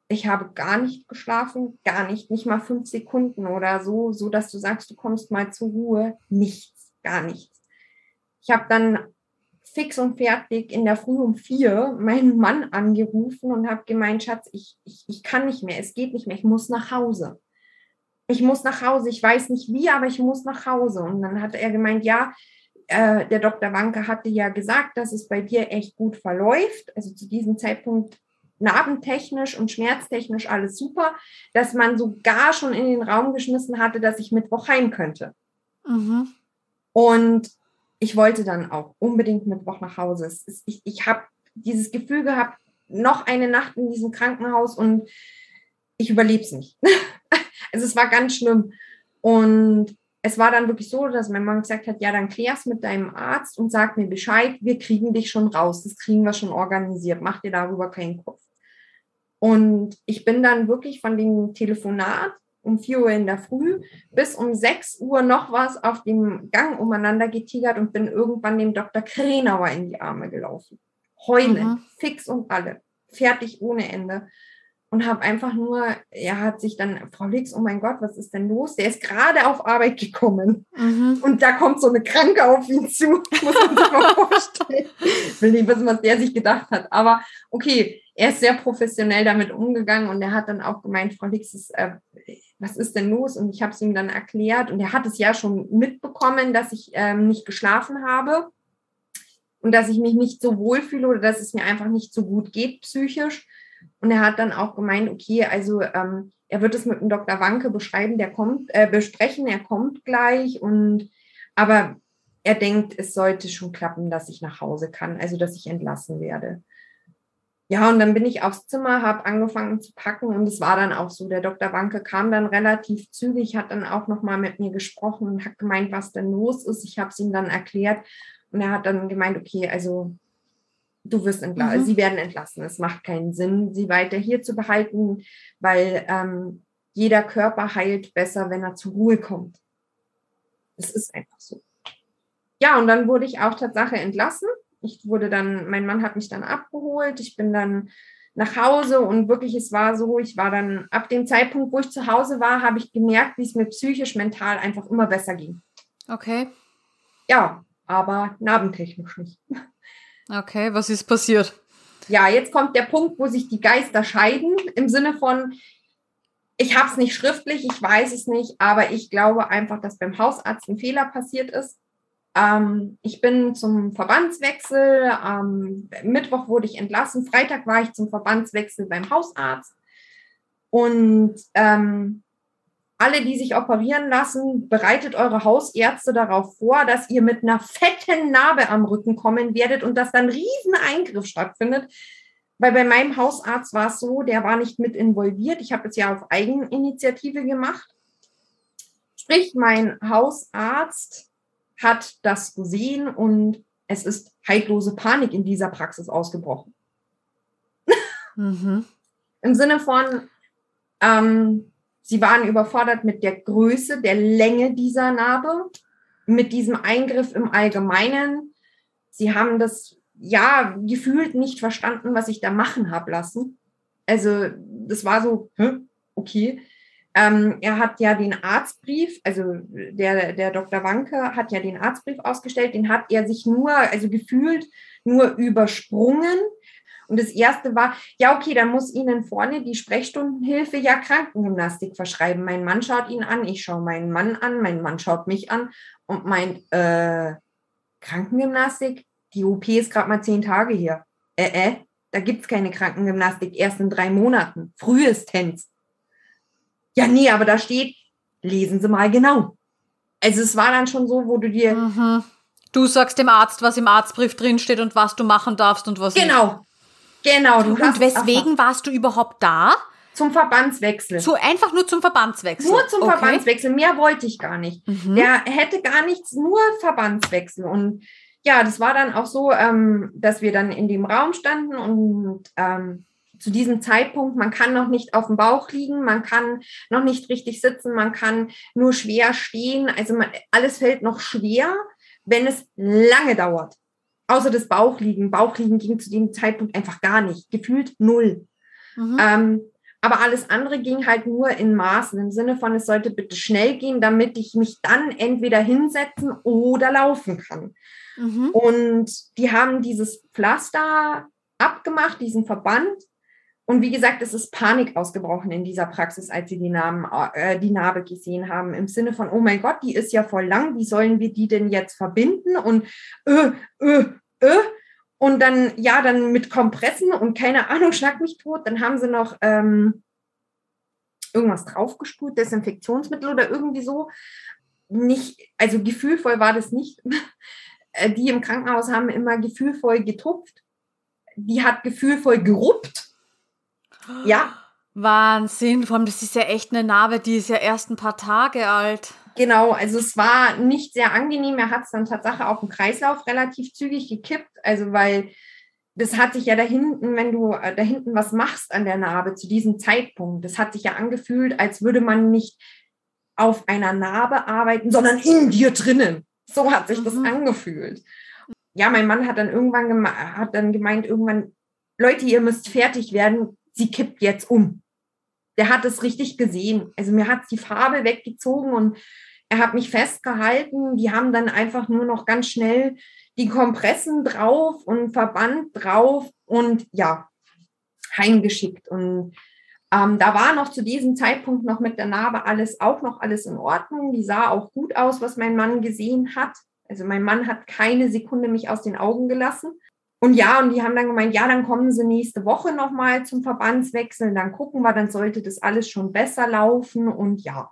ich habe gar nicht geschlafen, gar nicht, nicht mal fünf Sekunden oder so, so dass du sagst, du kommst mal zur Ruhe. Nichts, gar nichts. Ich habe dann fix und fertig in der Früh um vier meinen Mann angerufen und habe gemeint, Schatz, ich, ich, ich kann nicht mehr, es geht nicht mehr, ich muss nach Hause. Ich muss nach Hause, ich weiß nicht wie, aber ich muss nach Hause. Und dann hat er gemeint, ja, äh, der Dr. Wanke hatte ja gesagt, dass es bei dir echt gut verläuft. Also zu diesem Zeitpunkt narbentechnisch und schmerztechnisch alles super, dass man sogar schon in den Raum geschmissen hatte, dass ich Mittwoch heim könnte. Mhm. Und ich wollte dann auch unbedingt Mittwoch nach Hause. Ist, ich ich habe dieses Gefühl gehabt, noch eine Nacht in diesem Krankenhaus und ich überlebe es nicht. [laughs] also es war ganz schlimm. Und es war dann wirklich so, dass mein Mann gesagt hat, ja, dann klär's mit deinem Arzt und sag mir Bescheid, wir kriegen dich schon raus, das kriegen wir schon organisiert, mach dir darüber keinen Kopf. Und ich bin dann wirklich von dem Telefonat um 4 Uhr in der Früh bis um 6 Uhr noch was auf dem Gang umeinander getigert und bin irgendwann dem Dr. Krenauer in die Arme gelaufen. Heulen, mhm. fix und alle, fertig ohne Ende und habe einfach nur, er hat sich dann, Frau Lix, oh mein Gott, was ist denn los? Der ist gerade auf Arbeit gekommen mhm. und da kommt so eine Kranke auf ihn zu, [laughs] muss man sich mal vorstellen. Ich will nicht wissen, was der sich gedacht hat, aber okay, er ist sehr professionell damit umgegangen und er hat dann auch gemeint, Frau Lix, ist, äh, was ist denn los? Und ich habe es ihm dann erklärt und er hat es ja schon mitbekommen, dass ich ähm, nicht geschlafen habe und dass ich mich nicht so wohl fühle oder dass es mir einfach nicht so gut geht psychisch. Und er hat dann auch gemeint, okay, also ähm, er wird es mit dem Dr. Wanke beschreiben, der kommt, äh, besprechen, er kommt gleich und aber er denkt, es sollte schon klappen, dass ich nach Hause kann, also dass ich entlassen werde. Ja, und dann bin ich aufs Zimmer, habe angefangen zu packen und es war dann auch so. Der Dr. Wanke kam dann relativ zügig, hat dann auch nochmal mit mir gesprochen und hat gemeint, was denn los ist. Ich habe es ihm dann erklärt und er hat dann gemeint, okay, also du wirst entlassen, mhm. sie werden entlassen. Es macht keinen Sinn, sie weiter hier zu behalten, weil ähm, jeder Körper heilt besser, wenn er zur Ruhe kommt. Das ist einfach so. Ja, und dann wurde ich auch Tatsache entlassen. Ich wurde dann, mein Mann hat mich dann abgeholt. Ich bin dann nach Hause und wirklich, es war so, ich war dann ab dem Zeitpunkt, wo ich zu Hause war, habe ich gemerkt, wie es mir psychisch, mental einfach immer besser ging. Okay. Ja, aber narbentechnisch nicht. [laughs] Okay, was ist passiert? Ja, jetzt kommt der Punkt, wo sich die Geister scheiden, im Sinne von, ich habe es nicht schriftlich, ich weiß es nicht, aber ich glaube einfach, dass beim Hausarzt ein Fehler passiert ist. Ähm, ich bin zum Verbandswechsel, am Mittwoch wurde ich entlassen, Freitag war ich zum Verbandswechsel beim Hausarzt. Und ähm, alle, die sich operieren lassen, bereitet eure Hausärzte darauf vor, dass ihr mit einer fetten Narbe am Rücken kommen werdet und dass dann ein riesen Eingriff stattfindet. Weil bei meinem Hausarzt war es so, der war nicht mit involviert. Ich habe es ja auf Eigeninitiative gemacht. Sprich, mein Hausarzt hat das gesehen und es ist heillose Panik in dieser Praxis ausgebrochen. Mhm. Im Sinne von, ähm, Sie waren überfordert mit der Größe, der Länge dieser Narbe, mit diesem Eingriff im Allgemeinen. Sie haben das ja gefühlt nicht verstanden, was ich da machen habe lassen. Also das war so, okay. Ähm, er hat ja den Arztbrief, also der, der Dr. Wanke hat ja den Arztbrief ausgestellt, den hat er sich nur, also gefühlt nur übersprungen. Und das erste war, ja, okay, dann muss Ihnen vorne die Sprechstundenhilfe ja Krankengymnastik verschreiben. Mein Mann schaut ihn an, ich schaue meinen Mann an, mein Mann schaut mich an und meint, äh, Krankengymnastik? Die OP ist gerade mal zehn Tage hier. Äh, äh, da gibt es keine Krankengymnastik, erst in drei Monaten, frühestens. Ja, nee, aber da steht, lesen Sie mal genau. Also es war dann schon so, wo du dir... Mhm. Du sagst dem Arzt, was im Arztbrief drinsteht und was du machen darfst und was genau. nicht. Genau, genau. und weswegen warst du überhaupt da? Zum Verbandswechsel. So einfach nur zum Verbandswechsel. Nur zum okay. Verbandswechsel. Mehr wollte ich gar nicht. Mhm. Der hätte gar nichts, nur Verbandswechsel. Und ja, das war dann auch so, ähm, dass wir dann in dem Raum standen und ähm, zu diesem Zeitpunkt, man kann noch nicht auf dem Bauch liegen, man kann noch nicht richtig sitzen, man kann nur schwer stehen. Also man, alles fällt noch schwer, wenn es lange dauert. Außer das Bauchliegen. Bauchliegen ging zu dem Zeitpunkt einfach gar nicht. Gefühlt null. Mhm. Ähm, aber alles andere ging halt nur in Maßen, im Sinne von, es sollte bitte schnell gehen, damit ich mich dann entweder hinsetzen oder laufen kann. Mhm. Und die haben dieses Pflaster abgemacht, diesen Verband. Und wie gesagt, es ist Panik ausgebrochen in dieser Praxis, als sie die, Namen, äh, die Narbe gesehen haben. Im Sinne von, oh mein Gott, die ist ja voll lang, wie sollen wir die denn jetzt verbinden? Und äh, äh, äh. Und dann, ja, dann mit Kompressen und keine Ahnung, schlag mich tot. Dann haben sie noch ähm, irgendwas draufgespult, Desinfektionsmittel oder irgendwie so. Nicht, also gefühlvoll war das nicht. [laughs] Äh, die im Krankenhaus haben immer gefühlvoll getupft. Die hat gefühlvoll geruppt. Ja. Wahnsinn, vor allem das ist ja echt eine Narbe, die ist ja erst ein paar Tage alt. Genau, also es war nicht sehr angenehm. Er hat es dann tatsächlich auf dem Kreislauf relativ zügig gekippt, also weil das hat sich ja da hinten, wenn du äh, da hinten was machst an der Narbe zu diesem Zeitpunkt, das hat sich ja angefühlt, als würde man nicht auf einer Narbe arbeiten, sondern in dir drinnen. So hat sich mhm. das angefühlt. Ja, mein Mann hat dann irgendwann hat dann gemeint, irgendwann, Leute, ihr müsst fertig werden, sie kippt jetzt um der hat es richtig gesehen. Also mir hat die Farbe weggezogen und er hat mich festgehalten. Die haben dann einfach nur noch ganz schnell die Kompressen drauf und Verband drauf und ja, heimgeschickt. Und ähm, da war noch zu diesem Zeitpunkt noch mit der Narbe alles auch noch alles in Ordnung. Die sah auch gut aus, was mein Mann gesehen hat. Also mein Mann hat keine Sekunde mich aus den Augen gelassen. Und ja, und die haben dann gemeint, ja, dann kommen sie nächste Woche nochmal zum Verbandswechsel, dann gucken wir, dann sollte das alles schon besser laufen und ja.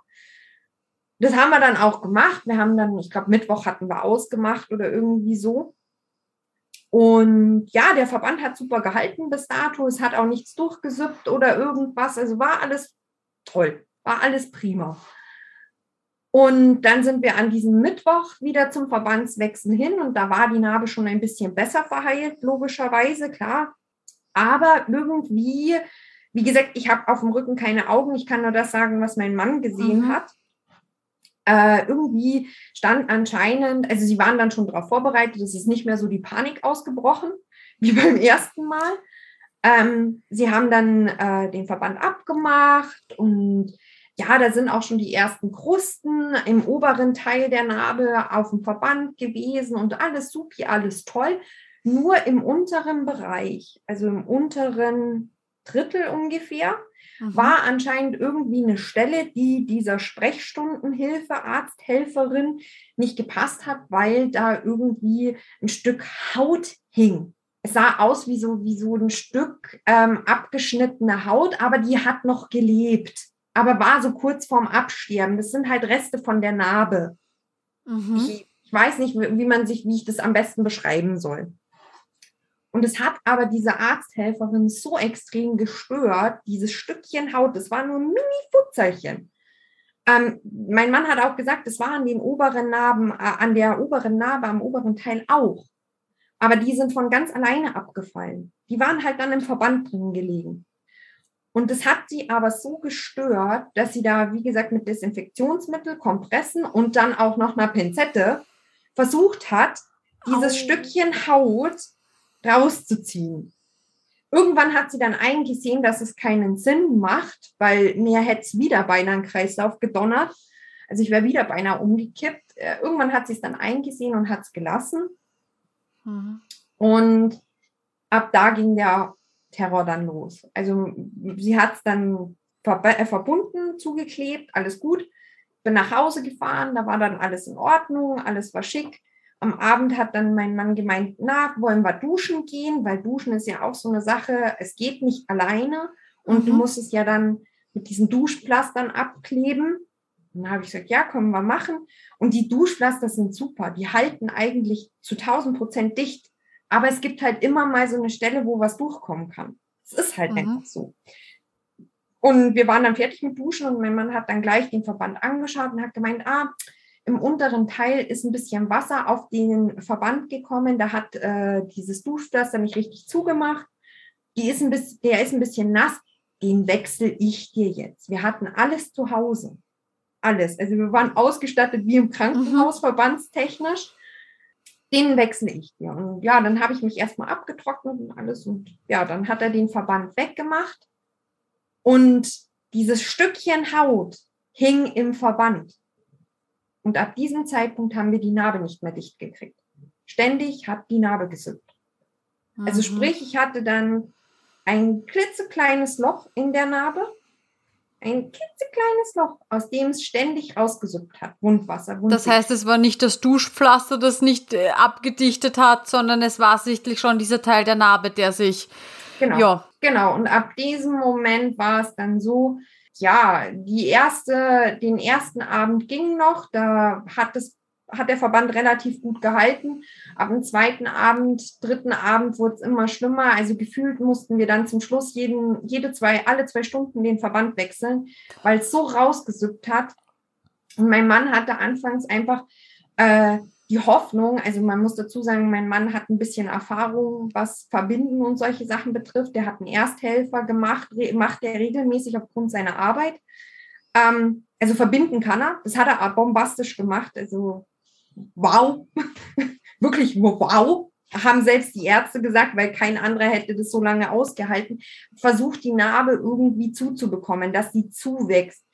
Das haben wir dann auch gemacht. Wir haben dann, ich glaube, Mittwoch hatten wir ausgemacht oder irgendwie so. Und ja, der Verband hat super gehalten bis dato. Es hat auch nichts durchgesüppt oder irgendwas. Also war alles toll, war alles prima. Und dann sind wir an diesem Mittwoch wieder zum Verbandswechsel hin und da war die Narbe schon ein bisschen besser verheilt, logischerweise, klar. Aber irgendwie, wie gesagt, ich habe auf dem Rücken keine Augen. Ich kann nur das sagen, was mein Mann gesehen mhm. hat. Äh, irgendwie stand anscheinend, also sie waren dann schon darauf vorbereitet, es ist nicht mehr so die Panik ausgebrochen [laughs] wie beim ersten Mal. Ähm, sie haben dann äh, den Verband abgemacht und ja, da sind auch schon die ersten Krusten im oberen Teil der Narbe auf dem Verband gewesen und alles supi, alles toll. Nur im unteren Bereich, also im unteren Drittel ungefähr, mhm. war anscheinend irgendwie eine Stelle, die dieser Sprechstundenhilfe, Arzthelferin nicht gepasst hat, weil da irgendwie ein Stück Haut hing. Es sah aus wie so, wie so ein Stück ähm, abgeschnittene Haut, aber die hat noch gelebt aber war so kurz vorm Absterben. Das sind halt Reste von der Narbe. Mhm. Ich, ich, weiß nicht, wie man sich, wie ich das am besten beschreiben soll. Und es hat aber diese Arzthelferin so extrem gestört, dieses Stückchen Haut, das war nur ein Mini-Futzelchen. Ähm, mein Mann hat auch gesagt, es war an den oberen Narben, äh, an der oberen Narbe, am oberen Teil auch. Aber die sind von ganz alleine abgefallen. Die waren halt dann im Verband drin gelegen. Und das hat sie aber so gestört, dass sie da, wie gesagt, mit Desinfektionsmittel, Kompressen und dann auch noch einer Pinzette versucht hat, dieses oh. Stückchen Haut rauszuziehen. Irgendwann hat sie dann eingesehen, dass es keinen Sinn macht, weil mir hätte es wieder beinahe einen Kreislauf gedonnert. Also ich wäre wieder beinahe umgekippt. Äh, irgendwann hat sie es dann eingesehen und hat es gelassen. Mhm. Und ab da ging der Terror dann los. Also sie hat es dann äh, verbunden, zugeklebt, alles gut. Bin nach Hause gefahren, da war dann alles in Ordnung, alles war schick. Am Abend hat dann mein Mann gemeint, na, wollen wir duschen gehen, weil duschen ist ja auch so eine Sache, es geht nicht alleine und mhm. du musst es ja dann mit diesen Duschplastern abkleben. Und dann habe ich gesagt, ja, können wir machen. Und die Duschpflaster sind super, die halten eigentlich zu 1000 Prozent dicht. Aber es gibt halt immer mal so eine Stelle, wo was durchkommen kann. Es ist halt mhm. einfach so. Und wir waren dann fertig mit Duschen und mein Mann hat dann gleich den Verband angeschaut und hat gemeint, ah, im unteren Teil ist ein bisschen Wasser auf den Verband gekommen. Da hat äh, dieses Duschpflaster nicht richtig zugemacht. Die ist ein bisschen, der ist ein bisschen nass. Den wechsle ich dir jetzt. Wir hatten alles zu Hause. Alles. Also wir waren ausgestattet wie im Krankenhaus, mhm. verbandstechnisch. Den wechsle ich dir. Und ja, dann habe ich mich erstmal abgetrocknet und alles. Und ja, dann hat er den Verband weggemacht. Und dieses Stückchen Haut hing im Verband. Und ab diesem Zeitpunkt haben wir die Narbe nicht mehr dicht gekriegt. Ständig hat die Narbe gesüppt. Also mhm. Also sprich, ich hatte dann ein klitzekleines Loch in der Narbe, ein klitzekleines Loch, aus dem es ständig rausgesuppt hat. Wundwasser. Wundwasser. Das heißt, es war nicht das Duschpflaster, das nicht äh, abgedichtet hat, sondern es war sichtlich schon dieser Teil der Narbe, der sich. Genau. Ja. Genau. Und ab diesem Moment war es dann so, ja, die erste, den ersten Abend ging noch, da hat es hat der Verband relativ gut gehalten. Ab dem zweiten Abend, dritten Abend wurde es immer schlimmer. Also gefühlt mussten wir dann zum Schluss jeden, jede zwei, alle zwei Stunden den Verband wechseln, weil es so rausgesüppt hat. Und mein Mann hatte anfangs einfach äh, die Hoffnung, also man muss dazu sagen, mein Mann hat ein bisschen Erfahrung, was Verbinden und solche Sachen betrifft. Der hat einen Ersthelfer gemacht, macht er regelmäßig aufgrund seiner Arbeit. Ähm, also verbinden kann er. Das hat er bombastisch gemacht. Also wow, [laughs] wirklich wow. Haben selbst die Ärzte gesagt, weil kein anderer hätte das so lange ausgehalten. Versucht die Narbe irgendwie zuzubekommen, dass sie zuwächst.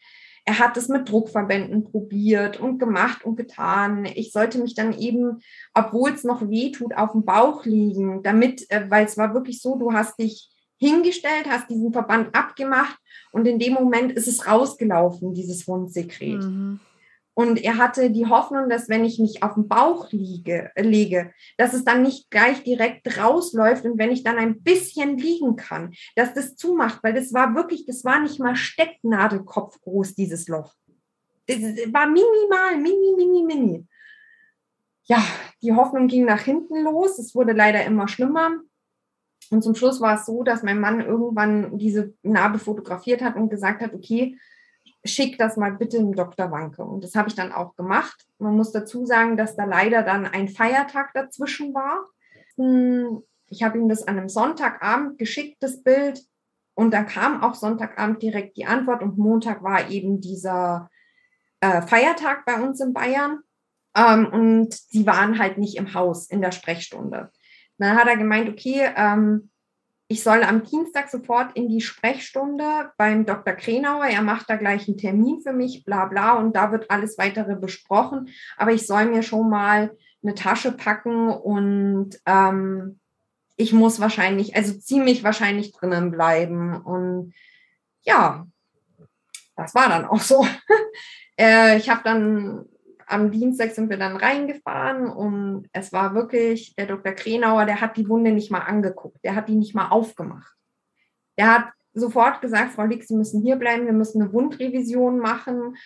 Er hat es mit Druckverbänden probiert und gemacht und getan. Ich sollte mich dann eben, obwohl es noch weh tut, auf dem Bauch liegen, damit, äh, weil es war wirklich so, du hast dich hingestellt, hast diesen Verband abgemacht und in dem Moment ist es rausgelaufen, dieses Wundsekret. Mhm. Und er hatte die Hoffnung, dass wenn ich mich auf den Bauch liege, lege, dass es dann nicht gleich direkt rausläuft und wenn ich dann ein bisschen liegen kann, dass das zumacht, weil das war wirklich, das war nicht mal Stecknadelkopf groß, dieses Loch. Das war minimal, mini, mini, mini. Ja, die Hoffnung ging nach hinten los. Es wurde leider immer schlimmer. Und zum Schluss war es so, dass mein Mann irgendwann diese Narbe fotografiert hat und gesagt hat, okay, schick das mal bitte dem Dr. Wanke. Und das habe ich dann auch gemacht. Man muss dazu sagen, dass da leider dann ein Feiertag dazwischen war. Hm, ich habe ihm das an einem Sonntagabend geschickt, das Bild. Und dann kam auch Sonntagabend direkt die Antwort und Montag war eben dieser äh, Feiertag bei uns in Bayern. Ähm, und sie waren halt nicht im Haus in der Sprechstunde. Dann hat er gemeint, okay, ähm, ich soll am Dienstag sofort in die Sprechstunde beim Dr. Krenauer. Er macht da gleich einen Termin für mich, bla bla, und da wird alles weitere besprochen. Aber ich soll mir schon mal eine Tasche packen und ähm, ich muss wahrscheinlich, also ziemlich wahrscheinlich drinnen bleiben. Und ja, das war dann auch so. [laughs] äh, ich habe dann am Dienstag sind wir dann reingefahren und es war wirklich, der Dr. Krenauer, der hat die Wunde nicht mal angeguckt, der hat die nicht mal aufgemacht. Der hat sofort gesagt, Frau Lick, Sie müssen hier bleiben, wir müssen eine Wundrevision machen,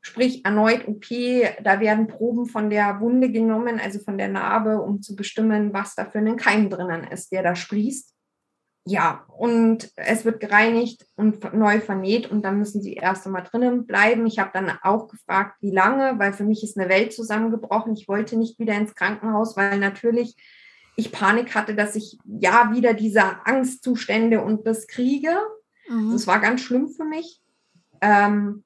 sprich erneut OP, da werden Proben von der Wunde genommen, also von der Narbe, um zu bestimmen, was da für ein Keim drinnen ist, der da sprießt ja, und es wird gereinigt und neu vernäht und dann müssen sie erst einmal drinnen bleiben. Ich habe dann auch gefragt, wie lange, weil für mich ist eine Welt zusammengebrochen. Ich wollte nicht wieder ins Krankenhaus, weil natürlich ich Panik hatte, dass ich ja wieder diese Angstzustände und das kriege. Mhm. Das war ganz schlimm für mich. Ähm,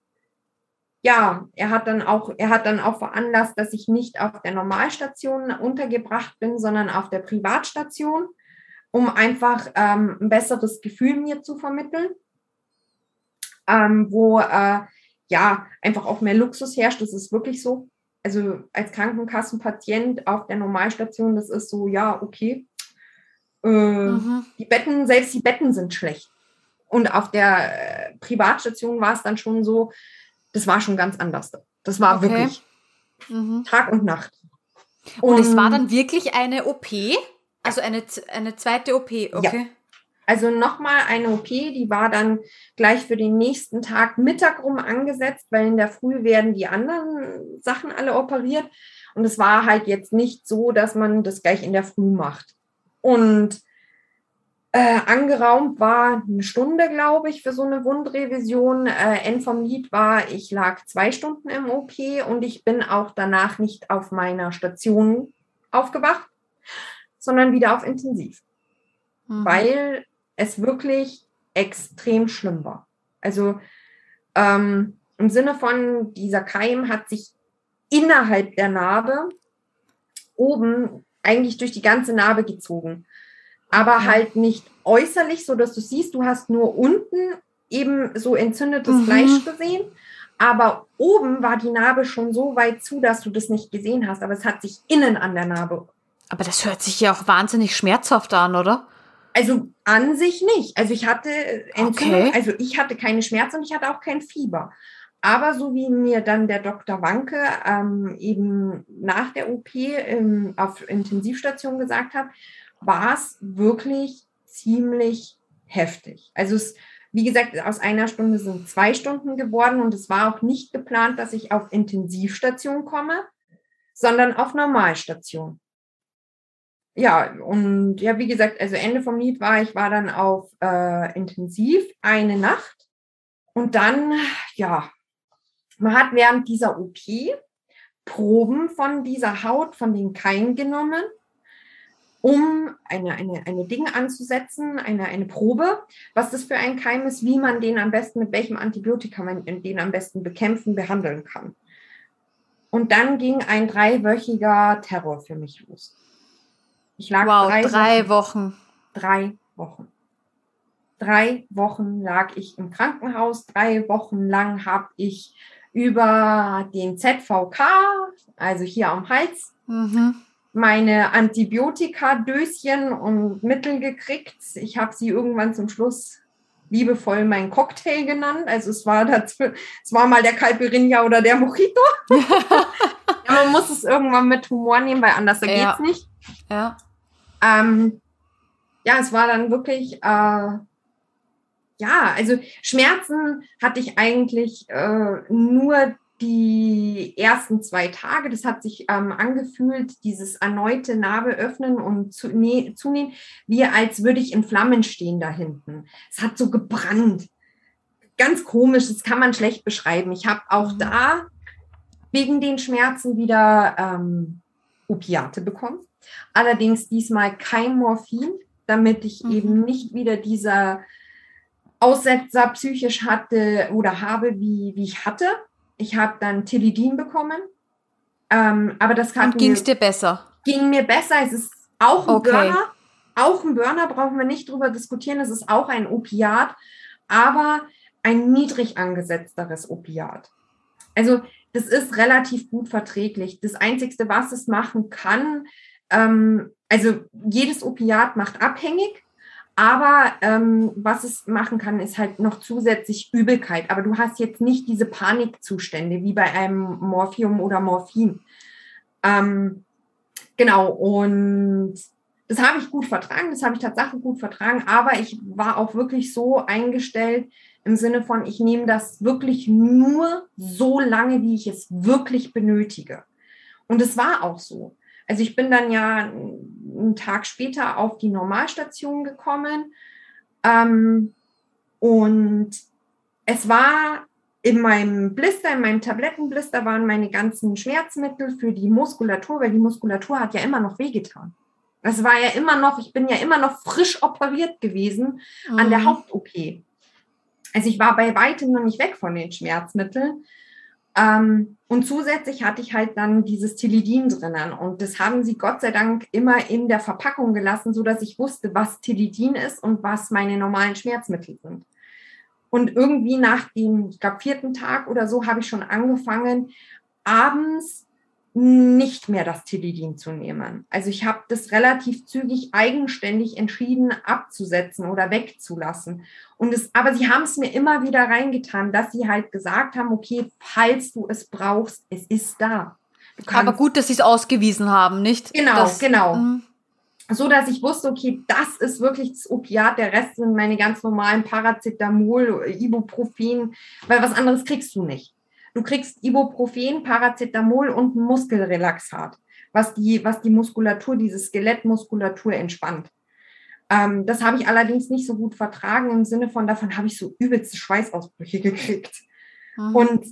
ja, er hat dann auch, er hat dann auch veranlasst, dass ich nicht auf der Normalstation untergebracht bin, sondern auf der Privatstation um einfach ähm, ein besseres Gefühl mir zu vermitteln, ähm, wo äh, ja einfach auch mehr Luxus herrscht. Das ist wirklich so. Also als Krankenkassenpatient auf der Normalstation, das ist so, ja, okay. Äh, mhm. Die Betten, selbst die Betten sind schlecht. Und auf der äh, Privatstation war es dann schon so, das war schon ganz anders. Das war okay. wirklich mhm. Tag und Nacht. Und, und, es war dann wirklich eine OP? Also eine, eine zweite OP, okay. Ja. Also nochmal eine OP, die war dann gleich für den nächsten Tag Mittag rum angesetzt, weil in der Früh werden die anderen Sachen alle operiert. Und es war halt jetzt nicht so, dass man das gleich in der Früh macht. Und äh, angeraumt war eine Stunde, glaube ich, für so eine Wundrevision. Äh, End vom Lied war, ich lag zwei Stunden im OP und ich bin auch danach nicht auf meiner Station aufgewacht, sondern wieder auf Intensiv. Mhm. Weil es wirklich extrem schlimm war. Also ähm, im Sinne von, dieser Keim hat sich innerhalb der Narbe oben eigentlich durch die ganze Narbe gezogen aber halt nicht äußerlich, so dass du siehst, du hast nur unten eben so entzündetes mhm. Fleisch gesehen. Aber oben war die Narbe schon so weit zu, dass du das nicht gesehen hast. Aber es hat sich innen an der Narbe. Aber das hört sich ja auch wahnsinnig schmerzhaft an, oder? Also an sich nicht. Also ich hatte Entzündung, okay. also ich hatte keine Schmerzen und ich hatte auch kein Fieber. Aber so wie mir dann der Dr. Wanke ähm, eben nach der OP ähm, auf Intensivstation gesagt hat, war es wirklich ziemlich heftig. Also es, wie gesagt, aus einer Stunde sind zwei Stunden geworden und es war auch nicht geplant, dass ich auf Intensivstation komme, sondern auf Normalstation. Ja, und ja, wie gesagt, also Ende vom Lied war, ich war dann auf äh, Intensiv eine Nacht und dann, ja, man hat während dieser OP Proben von dieser Haut, von den Keimen genommen um eine, eine, eine Ding anzusetzen, eine, eine Probe, was das für ein Keim ist, wie man den am besten, mit welchem Antibiotika man den am besten bekämpfen, behandeln kann. Und dann ging ein dreiwöchiger Terror für mich los. Ich lag wow, drei, drei Wochen. Drei Wochen. Drei Wochen lag ich im Krankenhaus. Drei Wochen lang habe ich über den ZVK, also hier am Hals, mhm meine Antibiotika-Döschen und Mittel gekriegt. Ich habe sie irgendwann zum Schluss liebevoll mein Cocktail genannt. Also es war dazu, es war mal der Caipirinha oder der Mojito. [laughs] ja, man muss es irgendwann mit Humor nehmen, weil anders ja. geht's nicht. Ja. Ähm, ja, es war dann wirklich, äh, ja, also Schmerzen hatte ich eigentlich äh, nur die ersten zwei Tage, das hat sich ähm, angefühlt, dieses erneute Narbe öffnen und zu, nee, zunehmen, wie als würde ich in Flammen stehen da hinten. Es hat so gebrannt. Ganz komisch, das kann man schlecht beschreiben. Ich habe auch mhm. da wegen den Schmerzen wieder ähm, Opiate bekommen. Allerdings diesmal kein Morphin, damit ich mhm. eben nicht wieder dieser Aussetzer psychisch hatte oder habe, wie, wie ich hatte. Ich habe dann Tilidin bekommen. Ähm, aber das kann. Ging es dir besser? Ging mir besser. Es ist auch ein okay. Burner. Auch ein Burner brauchen wir nicht drüber diskutieren. Es ist auch ein Opiat, aber ein niedrig angesetzteres Opiat. Also das ist relativ gut verträglich. Das Einzige, was es machen kann, ähm, also jedes Opiat macht abhängig. Aber ähm, was es machen kann, ist halt noch zusätzlich Übelkeit. Aber du hast jetzt nicht diese Panikzustände wie bei einem Morphium oder Morphin. Ähm, genau, und das habe ich gut vertragen, das habe ich tatsächlich gut vertragen, aber ich war auch wirklich so eingestellt im Sinne von, ich nehme das wirklich nur so lange, wie ich es wirklich benötige. Und es war auch so. Also ich bin dann ja einen Tag später auf die Normalstation gekommen ähm, und es war in meinem Blister, in meinem Tablettenblister waren meine ganzen Schmerzmittel für die Muskulatur, weil die Muskulatur hat ja immer noch wehgetan. Das war ja immer noch, ich bin ja immer noch frisch operiert gewesen mhm. an der mhm. Haupt-OP. Also ich war bei weitem noch nicht weg von den Schmerzmitteln. Ähm, und zusätzlich hatte ich halt dann dieses Tilidin drinnen. Und das haben sie Gott sei Dank immer in der Verpackung gelassen, so dass ich wusste, was Tilidin ist und was meine normalen Schmerzmittel sind. Und irgendwie nach dem, ich glaube, vierten Tag oder so habe ich schon angefangen, abends nicht mehr das Tilidin zu nehmen. Also ich habe das relativ zügig eigenständig entschieden abzusetzen oder wegzulassen. Und es, aber sie haben es mir immer wieder reingetan, dass sie halt gesagt haben, okay, falls du es brauchst, es ist da. Aber gut, dass sie es ausgewiesen haben, nicht? Genau, das, genau. Mh. So dass ich wusste, okay, das ist wirklich das Opiat, der Rest sind meine ganz normalen Paracetamol, Ibuprofen, weil was anderes kriegst du nicht. Du kriegst Ibuprofen, Paracetamol und ein Muskelrelaxat, was die, was die Muskulatur, diese Skelettmuskulatur entspannt. Ähm, das habe ich allerdings nicht so gut vertragen im Sinne von, davon habe ich so übelste Schweißausbrüche gekriegt. Mhm. Und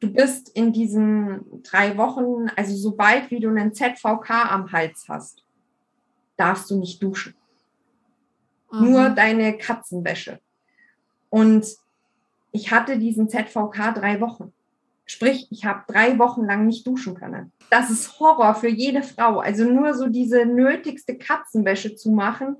du bist in diesen drei Wochen, also sobald wie du einen ZVK am Hals hast, darfst du nicht duschen. Mhm. Nur deine Katzenwäsche. Und ich hatte diesen ZVK drei Wochen. Sprich, ich habe drei Wochen lang nicht duschen können. Das ist Horror für jede Frau. Also nur so diese nötigste Katzenwäsche zu machen.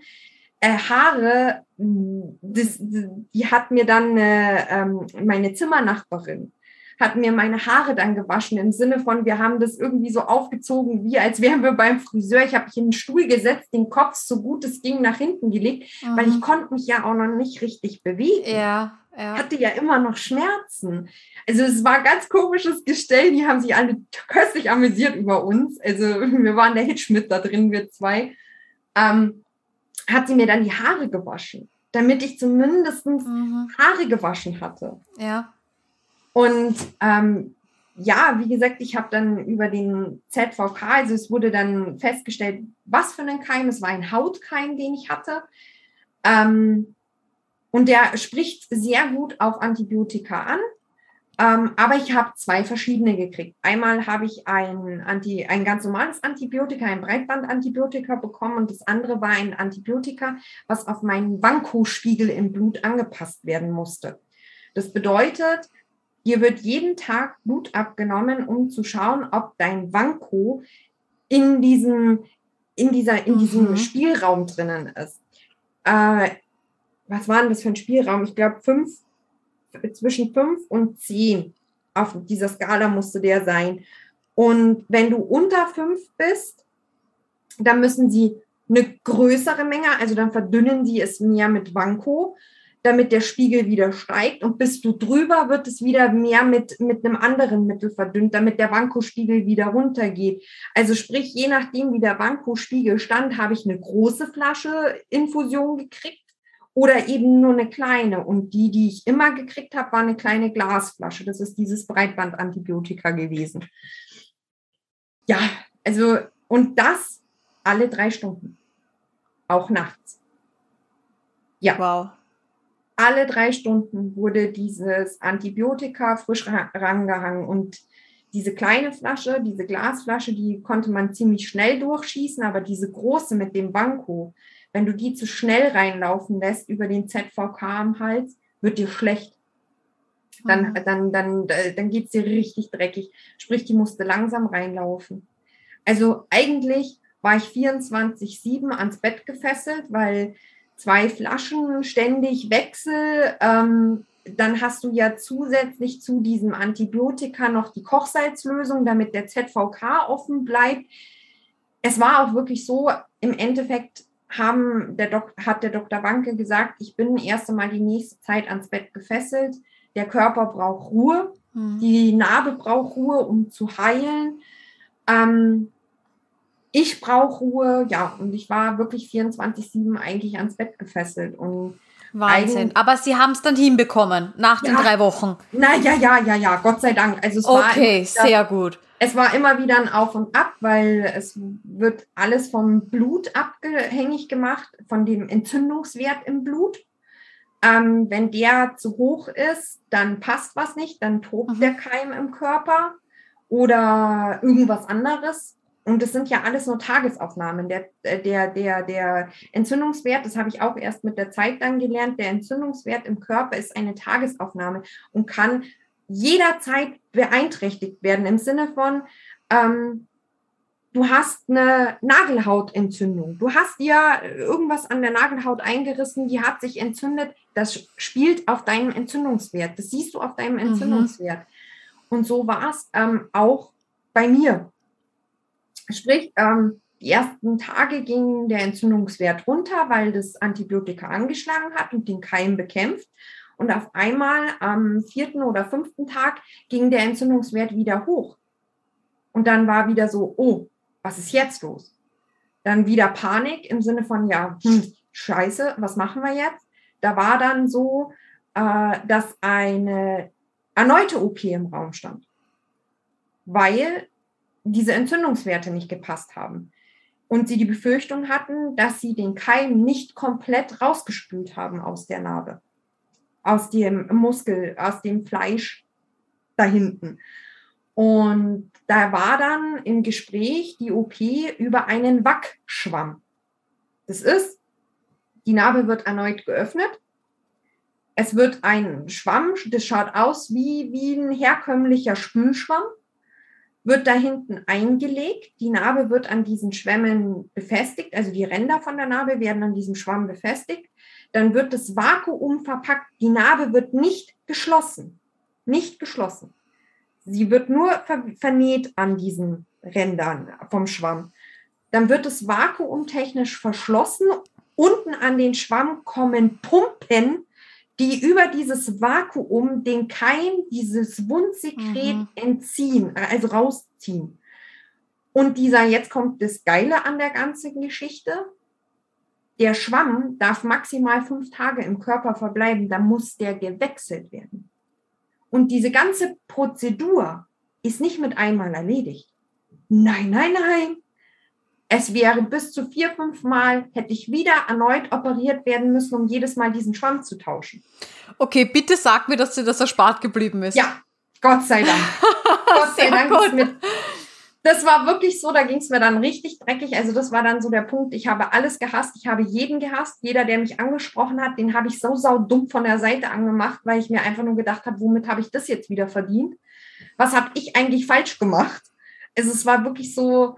Äh, Haare, das, die hat mir dann äh, meine Zimmernachbarin hat mir meine Haare dann gewaschen im Sinne von, wir haben das irgendwie so aufgezogen, wie als wären wir beim Friseur. Ich habe mich in den Stuhl gesetzt, den Kopf so gut es ging nach hinten gelegt, mhm. weil ich konnte mich ja auch noch nicht richtig bewegen. Ja, ja. Hatte ja immer noch Schmerzen. Also es war ein ganz komisches Gestell, die haben sich alle köstlich amüsiert über uns. Also [laughs] wir waren der Hitschmidt da drin, wir zwei. Ähm, hat sie mir dann die Haare gewaschen, damit ich zumindest mhm. Haare gewaschen hatte. Ja. Und ähm, ja, wie gesagt, ich habe dann über den ZVK, also es wurde dann festgestellt, was für ein Keim. Es war ein Hautkeim, den ich hatte. Ähm, und der spricht sehr gut auf Antibiotika an. Ähm, aber ich habe zwei verschiedene gekriegt. Einmal habe ich ein, Anti, ein ganz normales Antibiotika, ein Breitbandantibiotika bekommen und das andere war ein Antibiotika, was auf meinen Vanko-Spiegel im Blut angepasst werden musste. Das bedeutet, Dir wird jeden Tag Blut abgenommen, um zu schauen, ob dein Vanko in diesem, in dieser, in diesem mhm. Spielraum drinnen ist. Äh, was war denn das für ein Spielraum? Ich glaube, fünf, zwischen fünf und zehn auf dieser Skala musste der sein. Und wenn du unter fünf bist, dann müssen sie eine größere Menge, also dann verdünnen sie es mehr mit Vanko damit der Spiegel wieder steigt. Und bist du drüber, wird es wieder mehr mit, mit einem anderen Mittel verdünnt, damit der Vankospiegel wieder runtergeht. Also sprich, je nachdem, wie der Vankospiegel stand, habe ich eine große Flasche Infusion gekriegt oder eben nur eine kleine. Und die, die ich immer gekriegt habe, war eine kleine Glasflasche. Das ist dieses Breitbandantibiotika gewesen. Ja, also, und das alle drei Stunden. Auch nachts. Ja. Wow alle drei Stunden wurde dieses Antibiotika frisch rangehangen und diese kleine Flasche, diese Glasflasche, die konnte man ziemlich schnell durchschießen, aber diese große mit dem Banko, wenn du die zu schnell reinlaufen lässt über den ZVK am Hals, wird dir schlecht. Dann, mhm. dann, dann, dann geht's dir richtig dreckig. Sprich, die musste langsam reinlaufen. Also eigentlich war ich 24-7 ans Bett gefesselt, weil zwei Flaschen ständig Wechsel. Ähm, dann hast du ja zusätzlich zu diesem Antibiotika noch die Kochsalzlösung, damit der ZVK offen bleibt. Es war auch wirklich so, im Endeffekt haben der Dok hat der Dr. Wanke gesagt, ich bin erst einmal die nächste Zeit ans Bett gefesselt. Der Körper braucht Ruhe, mhm. die Narbe braucht Ruhe, um zu heilen. Ähm, ich brauche Ruhe, ja, und ich war wirklich 24-7 eigentlich ans Bett gefesselt. Und Wahnsinn. Aber Sie haben es dann hinbekommen nach den drei Wochen. Na ja, ja, ja, ja, Gott sei Dank. Also es okay, war sehr gut. Es war immer wieder ein Auf und Ab, weil es wird alles vom Blut abhängig gemacht, von dem Entzündungswert im Blut. Ähm, wenn der zu hoch ist, dann passt was nicht, dann tobt mhm. der Keim im Körper oder irgendwas anderes. Und das sind ja alles nur Tagesaufnahmen. Der, äh, der, der, der Entzündungswert, das habe ich auch erst mit der Zeit dann gelernt, der Entzündungswert im Körper ist eine Tagesaufnahme und kann jederzeit beeinträchtigt werden im Sinne von, ähm, du hast eine Nagelhautentzündung. Du hast dir irgendwas an der Nagelhaut eingerissen, die hat sich entzündet. Das spielt auf deinem Entzündungswert. Das siehst du auf deinem mhm. Entzündungswert. Mhm. Und so war es ähm, auch bei mir. Sprich, ähm, die ersten Tage ging der Entzündungswert runter, weil das Antibiotika angeschlagen hat und den Keim bekämpft. Und auf einmal am vierten oder fünften Tag ging der Entzündungswert wieder hoch. Und dann war wieder so, oh, was ist jetzt los? Dann wieder Panik im Sinne von, ja, hm, scheiße, was machen wir jetzt? Da war dann so, äh, dass eine erneute OP im Raum stand, weil diese Entzündungswerte nicht gepasst haben. Und sie die Befürchtung hatten, dass sie den Keim nicht komplett rausgespült haben aus der Narbe, aus dem Muskel, aus dem Fleisch da hinten. Und da war dann im Gespräch die OP über einen Wachschwamm. Das ist, die Narbe wird erneut geöffnet. Es wird ein Schwamm, das schaut aus wie, wie ein herkömmlicher Spülschwamm, wird da hinten eingelegt. Die Narbe wird an diesen Schwämmen befestigt, also die Ränder von der Narbe werden an diesem Schwamm befestigt. Dann wird das Vakuum verpackt. Die Narbe wird nicht geschlossen. Nicht geschlossen. Sie wird nur ver vernäht an diesen Rändern vom Schwamm. Dann wird es vakuumtechnisch verschlossen. Unten an den Schwamm kommen Pumpen, die über dieses Vakuum den Keim, dieses Wundsekret mhm. entziehen, also rausziehen. Und dieser, jetzt kommt das Geile an der ganzen Geschichte. Der Schwamm darf maximal fünf Tage im Körper verbleiben, da muss der gewechselt werden. Und diese ganze Prozedur ist nicht mit einmal erledigt. Nein, nein, nein. Es wäre bis zu vier, fünf Mal, hätte ich wieder erneut operiert werden müssen, um jedes Mal diesen Schwamm zu tauschen. Okay, bitte sag mir, dass dir das erspart geblieben ist. Ja, Gott sei Dank. [laughs] Gott sei Dank ist mit, das war wirklich so, da ging es mir dann richtig dreckig. Also das war dann so der Punkt, ich habe alles gehasst, ich habe jeden gehasst. Jeder, der mich angesprochen hat, den habe ich so sau dumm von der Seite angemacht, weil ich mir einfach nur gedacht habe, womit habe ich das jetzt wieder verdient? Was habe ich eigentlich falsch gemacht? Also es war wirklich so,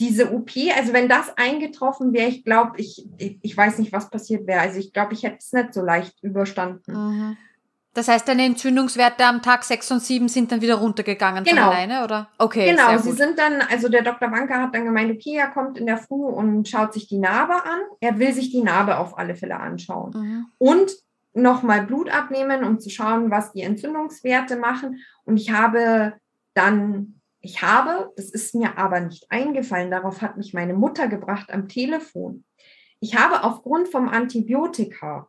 diese OP, also wenn das eingetroffen wäre, ich glaube, ich, ich, ich, weiß nicht, was passiert wäre. Also ich glaube, ich hätte es nicht so leicht überstanden. Mhm. Das heißt, deine Entzündungswerte am Tag 6 und 7 sind dann wieder runtergegangen genau. von alleine, oder? Okay. Genau, sie sind dann, also der Dr. Wanker hat dann gemeint, okay, er kommt in der Früh und schaut sich die Narbe an. Er will sich die Narbe auf alle Fälle anschauen. Mhm. Und nochmal Blut abnehmen, um zu schauen, was die Entzündungswerte machen. Und ich habe dann, ich habe, das ist mir aber nicht eingefallen, darauf hat mich meine Mutter gebracht am Telefon. Ich habe aufgrund vom Antibiotika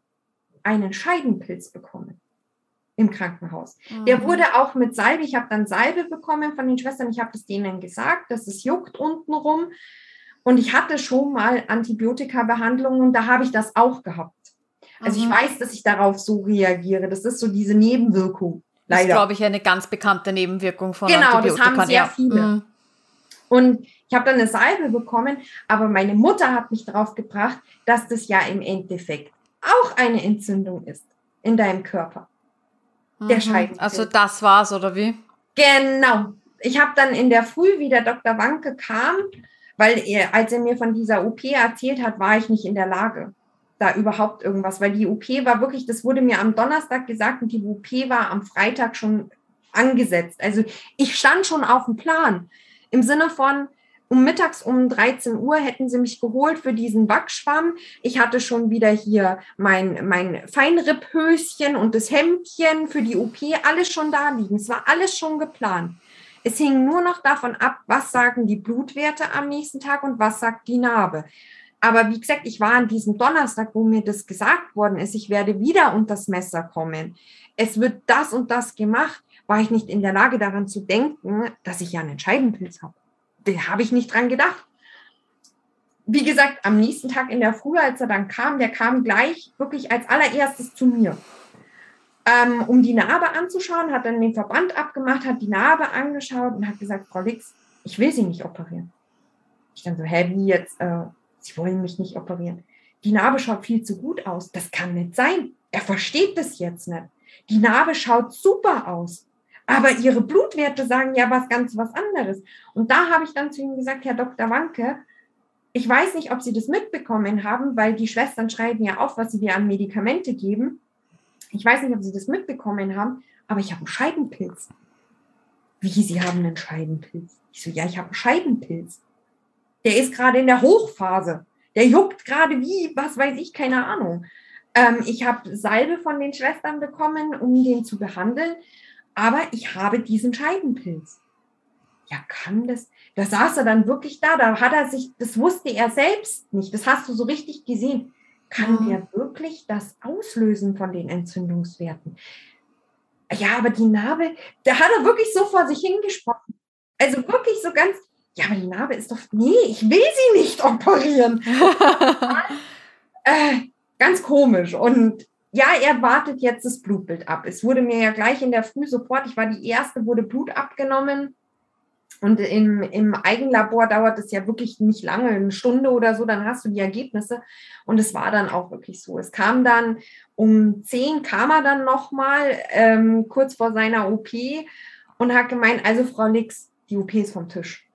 einen Scheidenpilz bekommen im Krankenhaus. Mhm. Der wurde auch mit Salbe, ich habe dann Salbe bekommen von den Schwestern, ich habe das denen gesagt, dass es juckt untenrum. Und ich hatte schon mal Antibiotika-Behandlungen, da habe ich das auch gehabt. Also mhm. ich weiß, dass ich darauf so reagiere. Das ist so diese Nebenwirkung. Leider. Das ist, glaube ich, eine ganz bekannte Nebenwirkung von genau, Antibiotika. Genau, das haben sehr ja. viele. Mhm. Und ich habe dann eine Salbe bekommen, aber meine Mutter hat mich darauf gebracht, dass das ja im Endeffekt auch eine Entzündung ist in deinem Körper der mhm. Scheidenpilz. Also das war's, oder wie? Genau. Ich habe dann in der Früh, wie der Dr. Wanke kam, weil er, als er mir von dieser OP erzählt hat, war ich nicht in der Lage, da überhaupt irgendwas, weil die OP war wirklich, das wurde mir am Donnerstag gesagt und die OP war am Freitag schon angesetzt. Also ich stand schon auf dem Plan im Sinne von, um mittags um 13 Uhr hätten sie mich geholt für diesen Wachschwamm. Ich hatte schon wieder hier mein, mein Feinripphöschen und das Hemdchen für die OP, alles schon da liegen. Es war alles schon geplant. Es hing nur noch davon ab, was sagen die Blutwerte am nächsten Tag und was sagt die Narbe. Aber wie gesagt, ich war an diesem Donnerstag, wo mir das gesagt worden ist, ich werde wieder unter das Messer kommen. Es wird das und das gemacht, war ich nicht in der Lage daran zu denken, dass ich ja einen Scheidenpilz habe habe ich nicht dran gedacht. Wie gesagt, am nächsten Tag in der Früh, als er dann kam, der kam gleich wirklich als allererstes zu mir, ähm, um die Narbe anzuschauen, hat dann den Verband abgemacht, hat die Narbe angeschaut und hat gesagt, Frau Lix, ich will Sie nicht operieren. Ich dann so, hä, wie jetzt? Äh, Sie wollen mich nicht operieren. Die Narbe schaut viel zu gut aus. Das kann nicht sein. Er versteht das jetzt nicht. Die Narbe schaut super aus. Aber ihre Blutwerte sagen ja was ganz was anderes. Und da habe ich dann zu ihm gesagt, Herr Dr. Wanke, ich weiß nicht, ob Sie das mitbekommen haben, weil die Schwestern schreiben ja auf, was sie dir an Medikamente geben. Ich weiß nicht, ob Sie das mitbekommen haben, aber ich habe einen Scheidenpilz. Wie, Sie haben einen Scheidenpilz? Ich so, ja, ich habe einen Scheidenpilz. Der ist gerade in der Hochphase. Der juckt gerade wie, was weiß ich, keine Ahnung. Ähm, ich habe Salbe von den Schwestern bekommen, um den zu behandeln aber ich habe diesen Scheidenpilz. Ja, kann das? Da saß er dann wirklich da, da hat er sich, das wusste er selbst nicht, das hast du so richtig gesehen. Kann mhm. der wirklich das auslösen von den Entzündungswerten? Ja, aber die Narbe, da hat er wirklich so vor sich hingesprochen. Also wirklich so ganz, ja, aber die Narbe ist doch, nee, ich will sie nicht operieren. [laughs] äh, ganz komisch. Und ja, er wartet jetzt das Blutbild ab. Es wurde mir ja gleich in der Früh sofort, ich war die erste, wurde Blut abgenommen. Und im, im Eigenlabor dauert es ja wirklich nicht lange, eine Stunde oder so, dann hast du die Ergebnisse. Und es war dann auch wirklich so. Es kam dann um 10 kam er dann nochmal, ähm, kurz vor seiner OP und hat gemeint, also Frau Nix, die OP ist vom Tisch.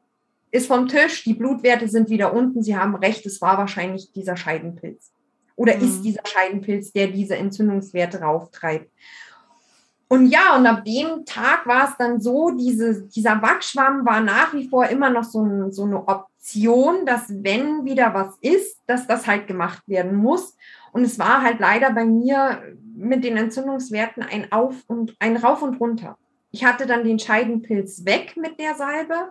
Ist vom Tisch, die Blutwerte sind wieder unten, Sie haben recht, es war wahrscheinlich dieser Scheidenpilz. Oder mhm. ist dieser Scheidenpilz, der diese Entzündungswerte rauftreibt? Und ja, und ab dem Tag war es dann so, diese, dieser Wachschwamm war nach wie vor immer noch so, ein, so eine Option, dass wenn wieder was ist, dass das halt gemacht werden muss. Und es war halt leider bei mir mit den Entzündungswerten ein Auf und ein Rauf und runter. Ich hatte dann den Scheidenpilz weg mit der Salbe.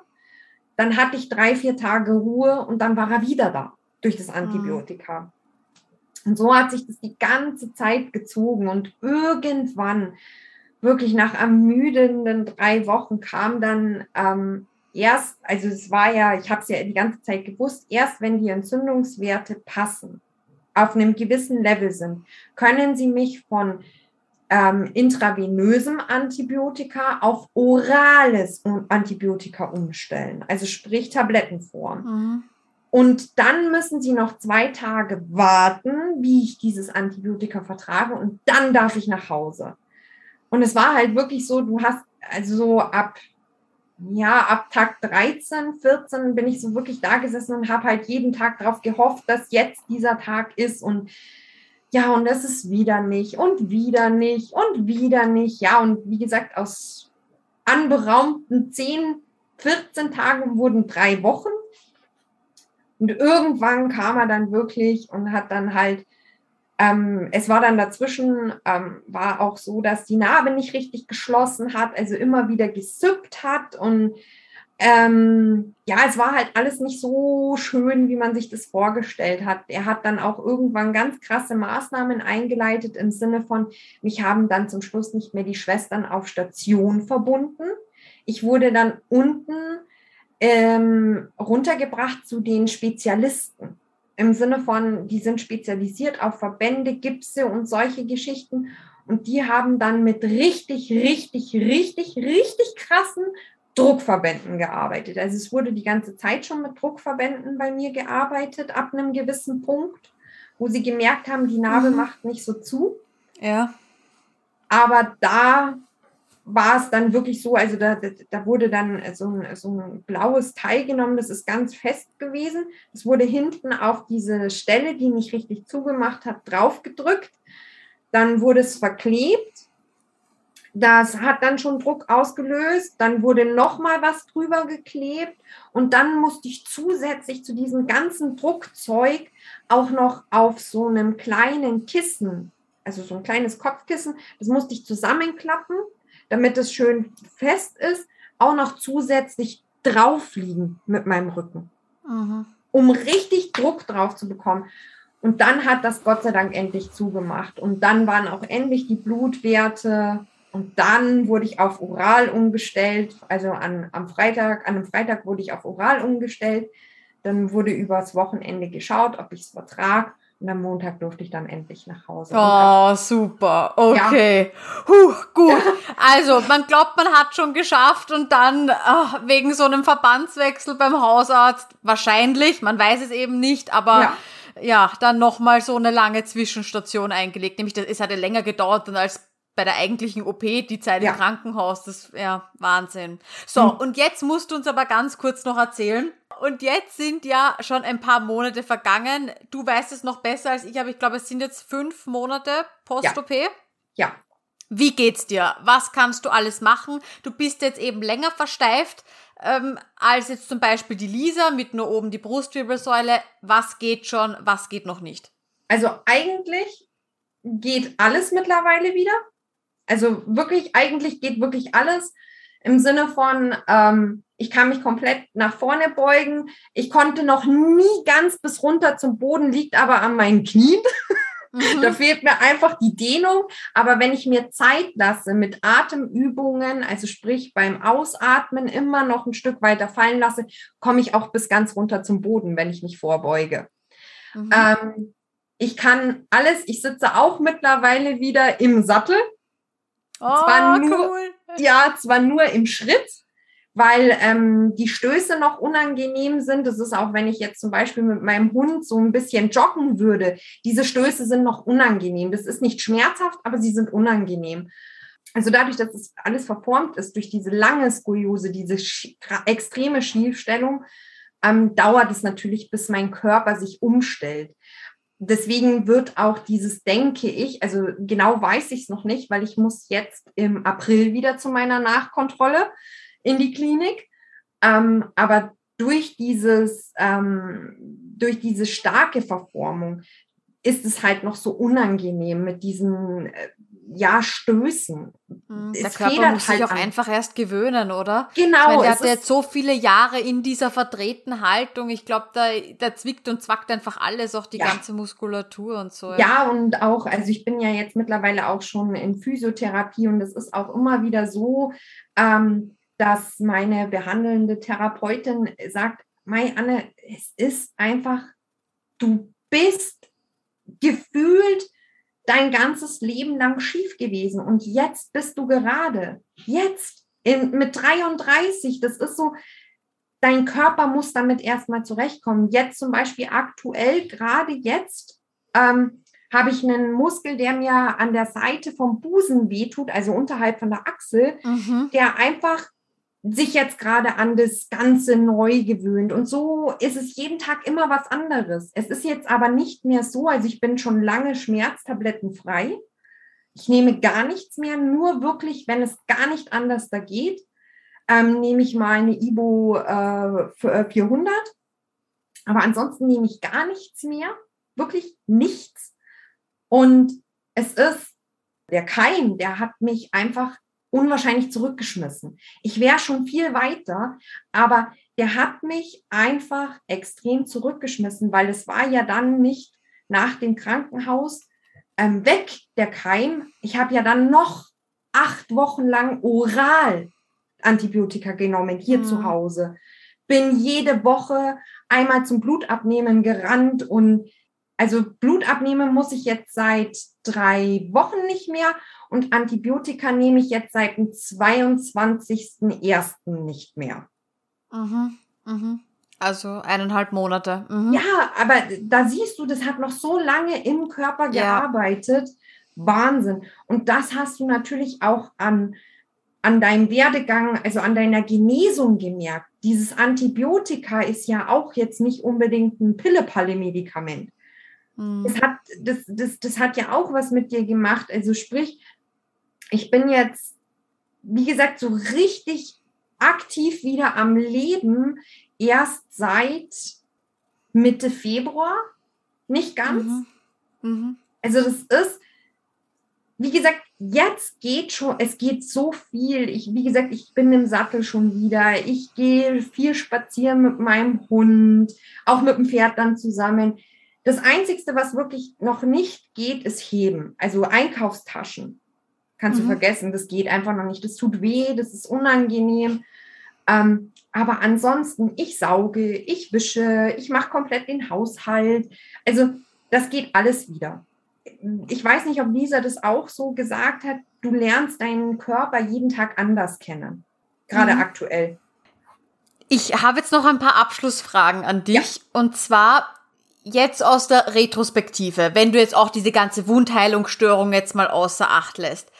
Dann hatte ich drei, vier Tage Ruhe und dann war er wieder da durch das mhm. Antibiotika. Und so hat sich das die ganze Zeit gezogen und irgendwann, wirklich nach ermüdenden drei Wochen, kam dann ähm, erst, also es war ja, ich habe es ja die ganze Zeit gewusst, erst wenn die Entzündungswerte passen, auf einem gewissen Level sind, können sie mich von ähm, intravenösem Antibiotika auf orales Antibiotika umstellen, also sprich Tablettenform. Mhm. Und dann müssen sie noch zwei Tage warten, wie ich dieses Antibiotika vertrage und dann darf ich nach Hause. Und es war halt wirklich so, du hast also so ab ja, ab Tag 13, 14 bin ich so wirklich da gesessen und habe halt jeden Tag darauf gehofft, dass jetzt dieser Tag ist und ja, und das ist wieder nicht und wieder nicht und wieder nicht. Ja, und wie gesagt, aus anberaumten 10, 14 Tagen wurden drei Wochen. Und irgendwann kam er dann wirklich und hat dann halt, ähm, es war dann dazwischen, ähm, war auch so, dass die Narbe nicht richtig geschlossen hat, also immer wieder gesüppt hat und ähm, ja, es war halt alles nicht so schön, wie man sich das vorgestellt hat. Er hat dann auch irgendwann ganz krasse Maßnahmen eingeleitet im Sinne von, mich haben dann zum Schluss nicht mehr die Schwestern auf Station verbunden. Ich wurde dann unten ähm, runtergebracht zu den Spezialisten. Im Sinne von, die sind spezialisiert auf Verbände, Gipse und solche Geschichten. Und die haben dann mit richtig, richtig, richtig, richtig krassen Druckverbänden gearbeitet. Also es wurde die ganze Zeit schon mit Druckverbänden bei mir gearbeitet, ab einem gewissen Punkt, wo sie gemerkt haben, die Narbe mhm. macht nicht so zu. Ja. Aber da war es dann wirklich so, also da, da wurde dann so ein, so ein blaues Teil genommen, das ist ganz fest gewesen. Es wurde hinten auf diese Stelle, die nicht richtig zugemacht hat, draufgedrückt. Dann wurde es verklebt. Das hat dann schon Druck ausgelöst. Dann wurde noch mal was drüber geklebt und dann musste ich zusätzlich zu diesem ganzen Druckzeug auch noch auf so einem kleinen Kissen, also so ein kleines Kopfkissen, das musste ich zusammenklappen damit es schön fest ist, auch noch zusätzlich drauf liegen mit meinem Rücken, mhm. um richtig Druck drauf zu bekommen. Und dann hat das Gott sei Dank endlich zugemacht. Und dann waren auch endlich die Blutwerte. Und dann wurde ich auf Oral umgestellt. Also an, am Freitag, an einem Freitag wurde ich auf Oral umgestellt. Dann wurde übers Wochenende geschaut, ob ich es vertrage. Und am Montag durfte ich dann endlich nach Hause. Oh, super. Okay. Ja. Huh, gut. Also, man glaubt, man hat schon geschafft und dann ach, wegen so einem Verbandswechsel beim Hausarzt wahrscheinlich, man weiß es eben nicht, aber ja, ja dann nochmal so eine lange Zwischenstation eingelegt. Nämlich, das, es hatte länger gedauert dann als bei der eigentlichen OP, die Zeit Ja. im Krankenhaus, das ja Wahnsinn. So, Mhm. und jetzt musst du uns aber ganz kurz noch erzählen. Und jetzt sind ja schon ein paar Monate vergangen. Du weißt es noch besser als ich, aber ich glaube, es sind jetzt fünf Monate Post-OP. Ja. Wie geht's dir? Was kannst du alles machen? Du bist jetzt eben länger versteift ähm, als jetzt zum Beispiel die Lisa mit nur oben die Brustwirbelsäule. Was geht schon, was geht noch nicht? Also eigentlich geht alles mittlerweile wieder. Also wirklich, eigentlich geht wirklich alles im Sinne von, ähm, ich kann mich komplett nach vorne beugen. Ich konnte noch nie ganz bis runter zum Boden, liegt aber an meinen Knien. [laughs] Mhm. Da fehlt mir einfach die Dehnung. Aber wenn ich mir Zeit lasse mit Atemübungen, also sprich beim Ausatmen immer noch ein Stück weiter fallen lasse, komme ich auch bis ganz runter zum Boden, wenn ich mich vorbeuge. Mhm. Ähm, ich kann alles, ich sitze auch mittlerweile wieder im Sattel. oh, nur- cool. Ja, zwar nur im Schritt, weil ähm, die Stöße noch unangenehm sind. Das ist auch, wenn ich jetzt zum Beispiel mit meinem Hund so ein bisschen joggen würde. Diese Stöße sind noch unangenehm. Das ist nicht schmerzhaft, aber sie sind unangenehm. Also dadurch, dass es alles verformt ist durch diese lange Skoliose, diese extreme Schiefstellung, ähm, dauert es natürlich, bis mein Körper sich umstellt. Deswegen wird auch dieses, denke ich, also genau weiß ich es noch nicht, weil ich muss jetzt im April wieder zu meiner Nachkontrolle in die Klinik. Ähm, aber durch dieses, ähm, durch diese starke Verformung ist es halt noch so unangenehm mit diesen äh, ja, Stößen. Mhm. es Der Körper federt muss sich halt auch an. einfach erst gewöhnen, oder? Genau. ich meine, der es hat jetzt so viele Jahre in dieser verdrehten Haltung. Ich glaube, da, da zwickt und zwackt einfach alles, auch die Ja. ganze Muskulatur und so. Ja, und auch, also ich bin ja jetzt mittlerweile auch schon in Physiotherapie und es ist auch immer wieder so, ähm, dass meine behandelnde Therapeutin sagt, Mai Anne, es ist einfach, du bist gefühlt dein ganzes Leben lang schief gewesen und jetzt bist du gerade, jetzt in, mit 33, das ist so, dein Körper muss damit erstmal zurechtkommen. Jetzt zum Beispiel aktuell, gerade jetzt, ähm, habe ich einen Muskel, der mir an der Seite vom Busen wehtut, also unterhalb von der Achsel, Mhm. der einfach sich jetzt gerade an das Ganze neu gewöhnt. Und so ist es jeden Tag immer was anderes. Es ist jetzt aber nicht mehr so, also ich bin schon lange schmerztablettenfrei. Ich nehme gar nichts mehr, nur wirklich, wenn es gar nicht anders da geht, ähm, nehme ich mal eine Ibo äh, für, äh, 400. Aber ansonsten nehme ich gar nichts mehr, wirklich nichts. Und es ist der Keim, der hat mich einfach unwahrscheinlich zurückgeschmissen. Ich wäre schon viel weiter, aber der hat mich einfach extrem zurückgeschmissen, weil es war ja dann nicht nach dem Krankenhaus ähm, weg, der Keim. Ich habe ja dann noch acht Wochen lang oral Antibiotika genommen, hier Mhm. zu Hause. Bin jede Woche einmal zum Blutabnehmen gerannt und also Blutabnehmen muss ich jetzt seit drei Wochen nicht mehr und Antibiotika nehme ich jetzt seit dem 22.01. nicht mehr. Mhm. Mhm. Also eineinhalb Monate. Mhm. Ja, aber da siehst du, das hat noch so lange im Körper Ja. gearbeitet. Wahnsinn. Und das hast du natürlich auch an, an deinem Werdegang, also an deiner Genesung gemerkt. Dieses Antibiotika ist ja auch jetzt nicht unbedingt ein Pille-Palle-Medikament. Mhm. Das hat, das, das, das hat ja auch was mit dir gemacht. Also sprich, ich bin jetzt, wie gesagt, so richtig aktiv wieder am Leben, erst seit Mitte Februar. Nicht ganz. Mhm. Mhm. Also das ist, wie gesagt, jetzt geht schon, es geht so viel. Ich, wie gesagt, ich bin im Sattel schon wieder. Ich gehe viel spazieren mit meinem Hund, auch mit dem Pferd dann zusammen. Das Einzige, was wirklich noch nicht geht, ist Heben. Also Einkaufstaschen. Kannst Mhm. du vergessen, das geht einfach noch nicht. Das tut weh, das ist unangenehm. Ähm, aber ansonsten, ich sauge, ich wische, ich mache komplett den Haushalt. Also das geht alles wieder. Ich weiß nicht, ob Lisa das auch so gesagt hat. Du lernst deinen Körper jeden Tag anders kennen. Gerade Mhm. aktuell. Ich habe jetzt noch ein paar Abschlussfragen an dich. Und zwar jetzt aus der Retrospektive, wenn du jetzt auch diese ganze Wundheilungsstörung jetzt mal außer Acht lässt.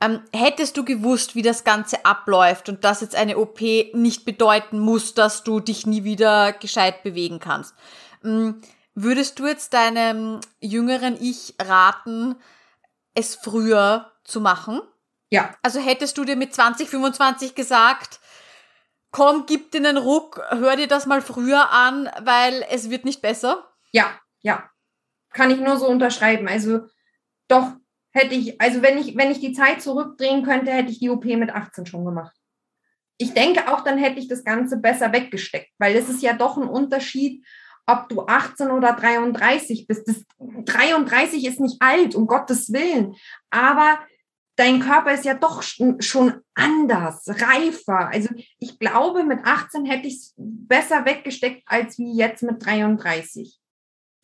Ähm, hättest du gewusst, wie das Ganze abläuft und dass jetzt eine OP nicht bedeuten muss, dass du dich nie wieder gescheit bewegen kannst, ähm, würdest du jetzt deinem jüngeren Ich raten, es früher zu machen? Ja. Also hättest du dir mit 20, 25 gesagt, komm, gib dir einen Ruck, hör dir das mal früher an, weil es wird nicht besser? Ja, ja. Kann ich nur so unterschreiben. Also doch hätte ich, also wenn ich, wenn ich die Zeit zurückdrehen könnte, hätte ich die OP mit 18 schon gemacht. Ich denke auch, dann hätte ich das Ganze besser weggesteckt, weil es ist ja doch ein Unterschied, ob du 18 oder 33 bist. Das, 33 ist nicht alt, um Gottes Willen. Aber dein Körper ist ja doch schon anders, reifer. Also ich glaube, mit 18 hätte ich es besser weggesteckt als wie jetzt mit 33.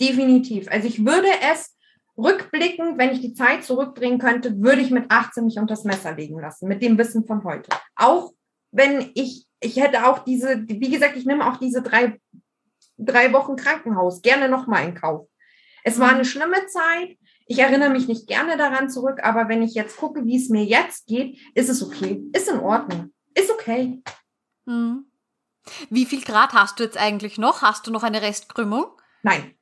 Definitiv. Also ich würde es rückblickend, wenn ich die Zeit zurückdrehen könnte, würde ich mit 18 mich unter das Messer legen lassen, mit dem Wissen von heute. Auch wenn ich, ich hätte auch diese, wie gesagt, ich nehme auch diese drei, drei Wochen Krankenhaus gerne nochmal in Kauf. Es war eine schlimme Zeit. Ich erinnere mich nicht gerne daran zurück, aber wenn ich jetzt gucke, wie es mir jetzt geht, ist es okay. Ist in Ordnung. Ist okay. Hm. Wie viel Grad hast du jetzt eigentlich noch? Hast du noch eine Restkrümmung? Nein.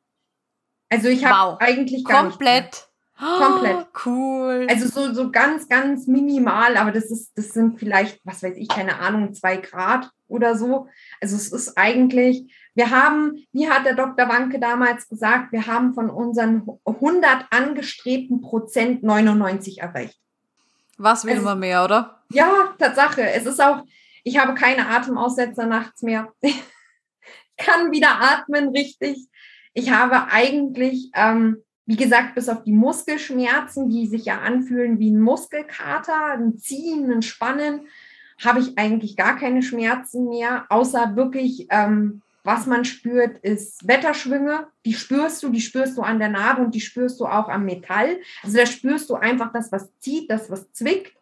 Also ich habe wow. eigentlich gar Komplett. Nicht Komplett. Oh, [gasps] cool. Also so, so ganz, ganz minimal, aber das ist, das sind vielleicht, was weiß ich, keine Ahnung, zwei Grad oder so. Also es ist eigentlich, wir haben, wie hat der Dr. Wanke damals gesagt, wir haben von unseren 100 angestrebten Prozent 99 erreicht. Was will also, man mehr, oder? Ja, Tatsache. Es ist auch, ich habe keine Atemaussetzer nachts mehr. [laughs] ich kann wieder atmen richtig. Ich habe eigentlich, ähm, wie gesagt, bis auf die Muskelschmerzen, die sich ja anfühlen wie ein Muskelkater, ein Ziehen, ein Spannen, habe ich eigentlich gar keine Schmerzen mehr, außer wirklich, ähm, was man spürt, ist Wetterschwünge. Die spürst du, die spürst du an der Narbe und die spürst du auch am Metall. Also da spürst du einfach das, was zieht, das, was zwickt.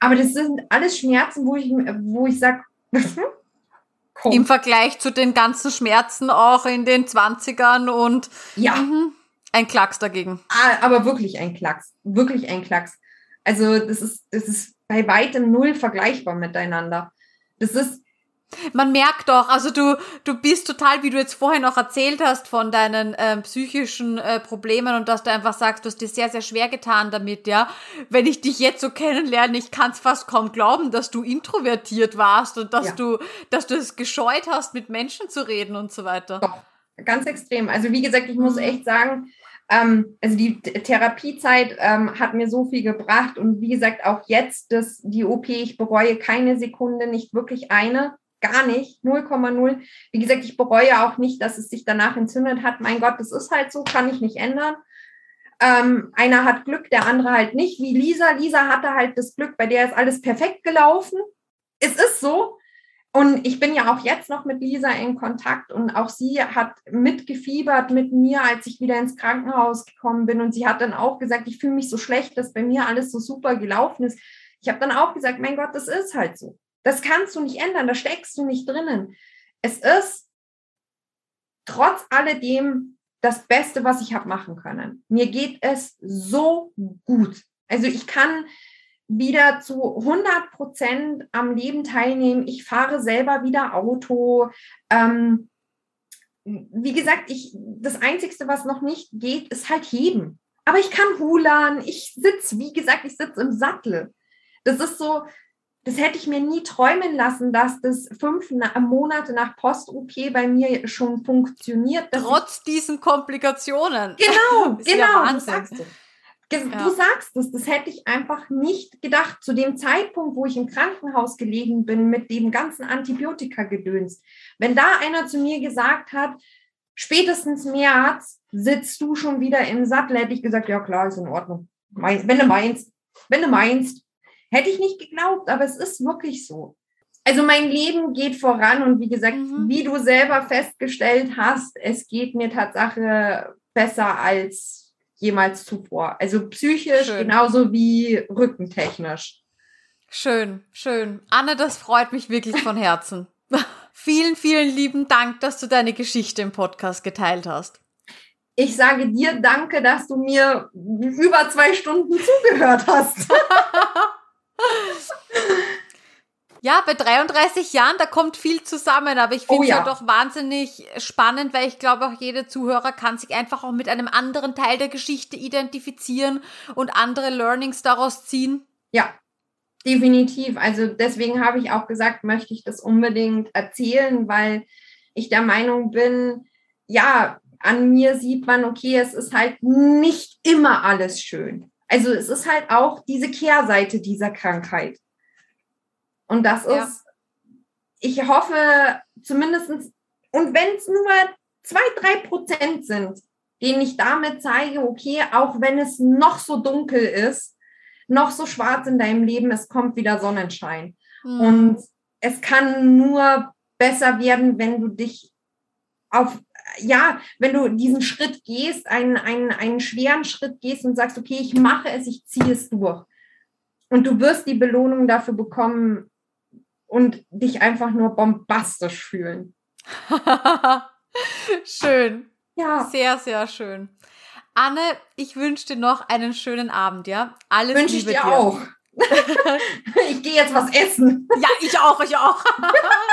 Aber das sind alles Schmerzen, wo ich, wo ich sage, [laughs] Komm. Im Vergleich zu den ganzen Schmerzen auch in den 20ern und ja. Mhm, ein Klacks dagegen. Ah, aber wirklich ein Klacks. Wirklich ein Klacks. Also, das ist, das ist bei weitem null vergleichbar miteinander. Das ist, man merkt doch, also du, du bist total, wie du jetzt vorhin noch erzählt hast, von deinen äh, psychischen äh, Problemen und dass du einfach sagst, du hast dir sehr, sehr schwer getan damit, ja. Wenn ich dich jetzt so kennenlerne, ich kann es fast kaum glauben, dass du introvertiert warst und dass ja. du, dass du es gescheut hast, mit Menschen zu reden und so weiter. Doch, ganz extrem. Also wie gesagt, ich muss echt sagen, ähm, also die Therapiezeit ähm, hat mir so viel gebracht und wie gesagt, auch jetzt das, die OP, ich bereue keine Sekunde, nicht wirklich eine gar nicht, 0,0. Wie gesagt, ich bereue auch nicht, dass es sich danach entzündet hat. Mein Gott, das ist halt so, kann ich nicht ändern. Ähm, einer hat Glück, der andere halt nicht, wie Lisa. Lisa hatte halt das Glück, bei der ist alles perfekt gelaufen. Es ist so. Und ich bin ja auch jetzt noch mit Lisa in Kontakt und auch sie hat mitgefiebert mit mir, als ich wieder ins Krankenhaus gekommen bin. Und sie hat dann auch gesagt, ich fühle mich so schlecht, dass bei mir alles so super gelaufen ist. Ich habe dann auch gesagt, mein Gott, das ist halt so. Das kannst du nicht ändern, da steckst du nicht drinnen. Es ist trotz alledem das Beste, was ich habe machen können. Mir geht es so gut. Also ich kann wieder zu 100 Prozent am Leben teilnehmen. Ich fahre selber wieder Auto. Ähm, wie gesagt, ich, das Einzige, was noch nicht geht, ist halt heben. Aber ich kann hulern. Ich sitze, wie gesagt, ich sitze im Sattel. Das ist so, das hätte ich mir nie träumen lassen, dass das fünf Monate nach Post-OP bei mir schon funktioniert. Trotz diesen Komplikationen. [laughs] Genau, genau. Ja du sagst es. Du sagst es, das hätte ich einfach nicht gedacht. Zu dem Zeitpunkt, wo ich im Krankenhaus gelegen bin mit dem ganzen Antibiotika-Gedöns. Wenn da einer zu mir gesagt hat, spätestens März sitzt du schon wieder im Sattel, hätte ich gesagt, ja klar, ist in Ordnung. Wenn du meinst, wenn du meinst, Hätte ich nicht geglaubt, aber es ist wirklich so. Also mein Leben geht voran und wie gesagt, mhm. wie du selber festgestellt hast, es geht mir Tatsache besser als jemals zuvor. Also psychisch schön. genauso wie rückentechnisch. Schön, schön. Anne, das freut mich wirklich von Herzen. [laughs] vielen, vielen lieben Dank, dass du deine Geschichte im Podcast geteilt hast. Ich sage dir danke, dass du mir über zwei Stunden zugehört hast. [laughs] Ja, bei 33 Jahren, da kommt viel zusammen, aber ich finde es Oh ja. halt auch wahnsinnig spannend, weil ich glaube, auch jeder Zuhörer kann sich einfach auch mit einem anderen Teil der Geschichte identifizieren und andere Learnings daraus ziehen. Ja, definitiv. Also deswegen habe ich auch gesagt, möchte ich das unbedingt erzählen, weil ich der Meinung bin, ja, an mir sieht man, okay, es ist halt nicht immer alles schön. Also es ist halt auch diese Kehrseite dieser Krankheit. Und das Ja. ist, ich hoffe zumindestens und wenn es nur zwei, drei Prozent sind, denen ich damit zeige, okay, auch wenn es noch so dunkel ist, noch so schwarz in deinem Leben, es kommt wieder Sonnenschein. Hm. Und es kann nur besser werden, wenn du dich auf, ja, wenn du diesen Schritt gehst, einen, einen, einen schweren Schritt gehst und sagst, okay, ich mache es, ich ziehe es durch. Und du wirst die Belohnung dafür bekommen und dich einfach nur bombastisch fühlen. [laughs] schön. Ja, Sehr, sehr schön. Anne, ich wünsche dir noch einen schönen Abend, ja? Alles wünsche ich Liebe dir auch. [laughs] ich gehe jetzt was essen. Ja, ich auch, ich auch. [laughs]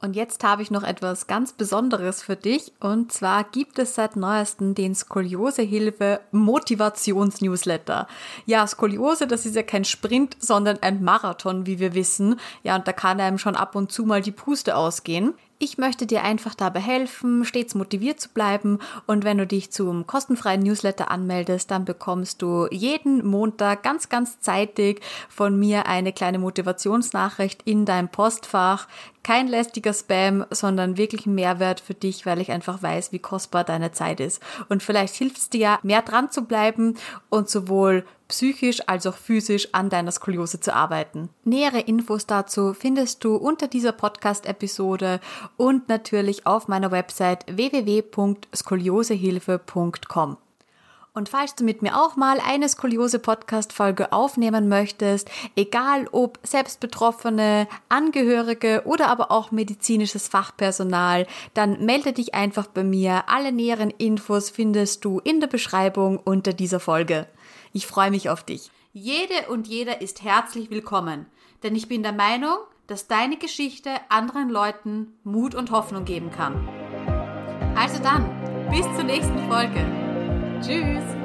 Und jetzt habe ich noch etwas ganz Besonderes für dich. Und zwar gibt es seit neuestem den Skoliosehilfe Motivationsnewsletter. Ja, Skoliose, das ist ja kein Sprint, sondern ein Marathon, wie wir wissen. Ja, und da kann einem schon ab und zu mal die Puste ausgehen. Ich möchte dir einfach dabei helfen, stets motiviert zu bleiben. Und wenn du dich zum kostenfreien Newsletter anmeldest, dann bekommst du jeden Montag ganz, ganz zeitig von mir eine kleine Motivationsnachricht in deinem Postfach. Kein lästiger Spam, sondern wirklich ein Mehrwert für dich, weil ich einfach weiß, wie kostbar deine Zeit ist. Und vielleicht hilft es dir ja, mehr dran zu bleiben und sowohl psychisch als auch physisch an deiner Skoliose zu arbeiten. Nähere Infos dazu findest du unter dieser Podcast-Episode und natürlich auf meiner Website www.skoliosehilfe.com. Und falls du mit mir auch mal eine Skoliose-Podcast-Folge aufnehmen möchtest, egal ob Selbstbetroffene, Angehörige oder aber auch medizinisches Fachpersonal, dann melde dich einfach bei mir. Alle näheren Infos findest du in der Beschreibung unter dieser Folge. Ich freue mich auf dich. Jede und jeder ist herzlich willkommen, denn ich bin der Meinung, dass deine Geschichte anderen Leuten Mut und Hoffnung geben kann. Also dann, bis zur nächsten Folge. Tschüss.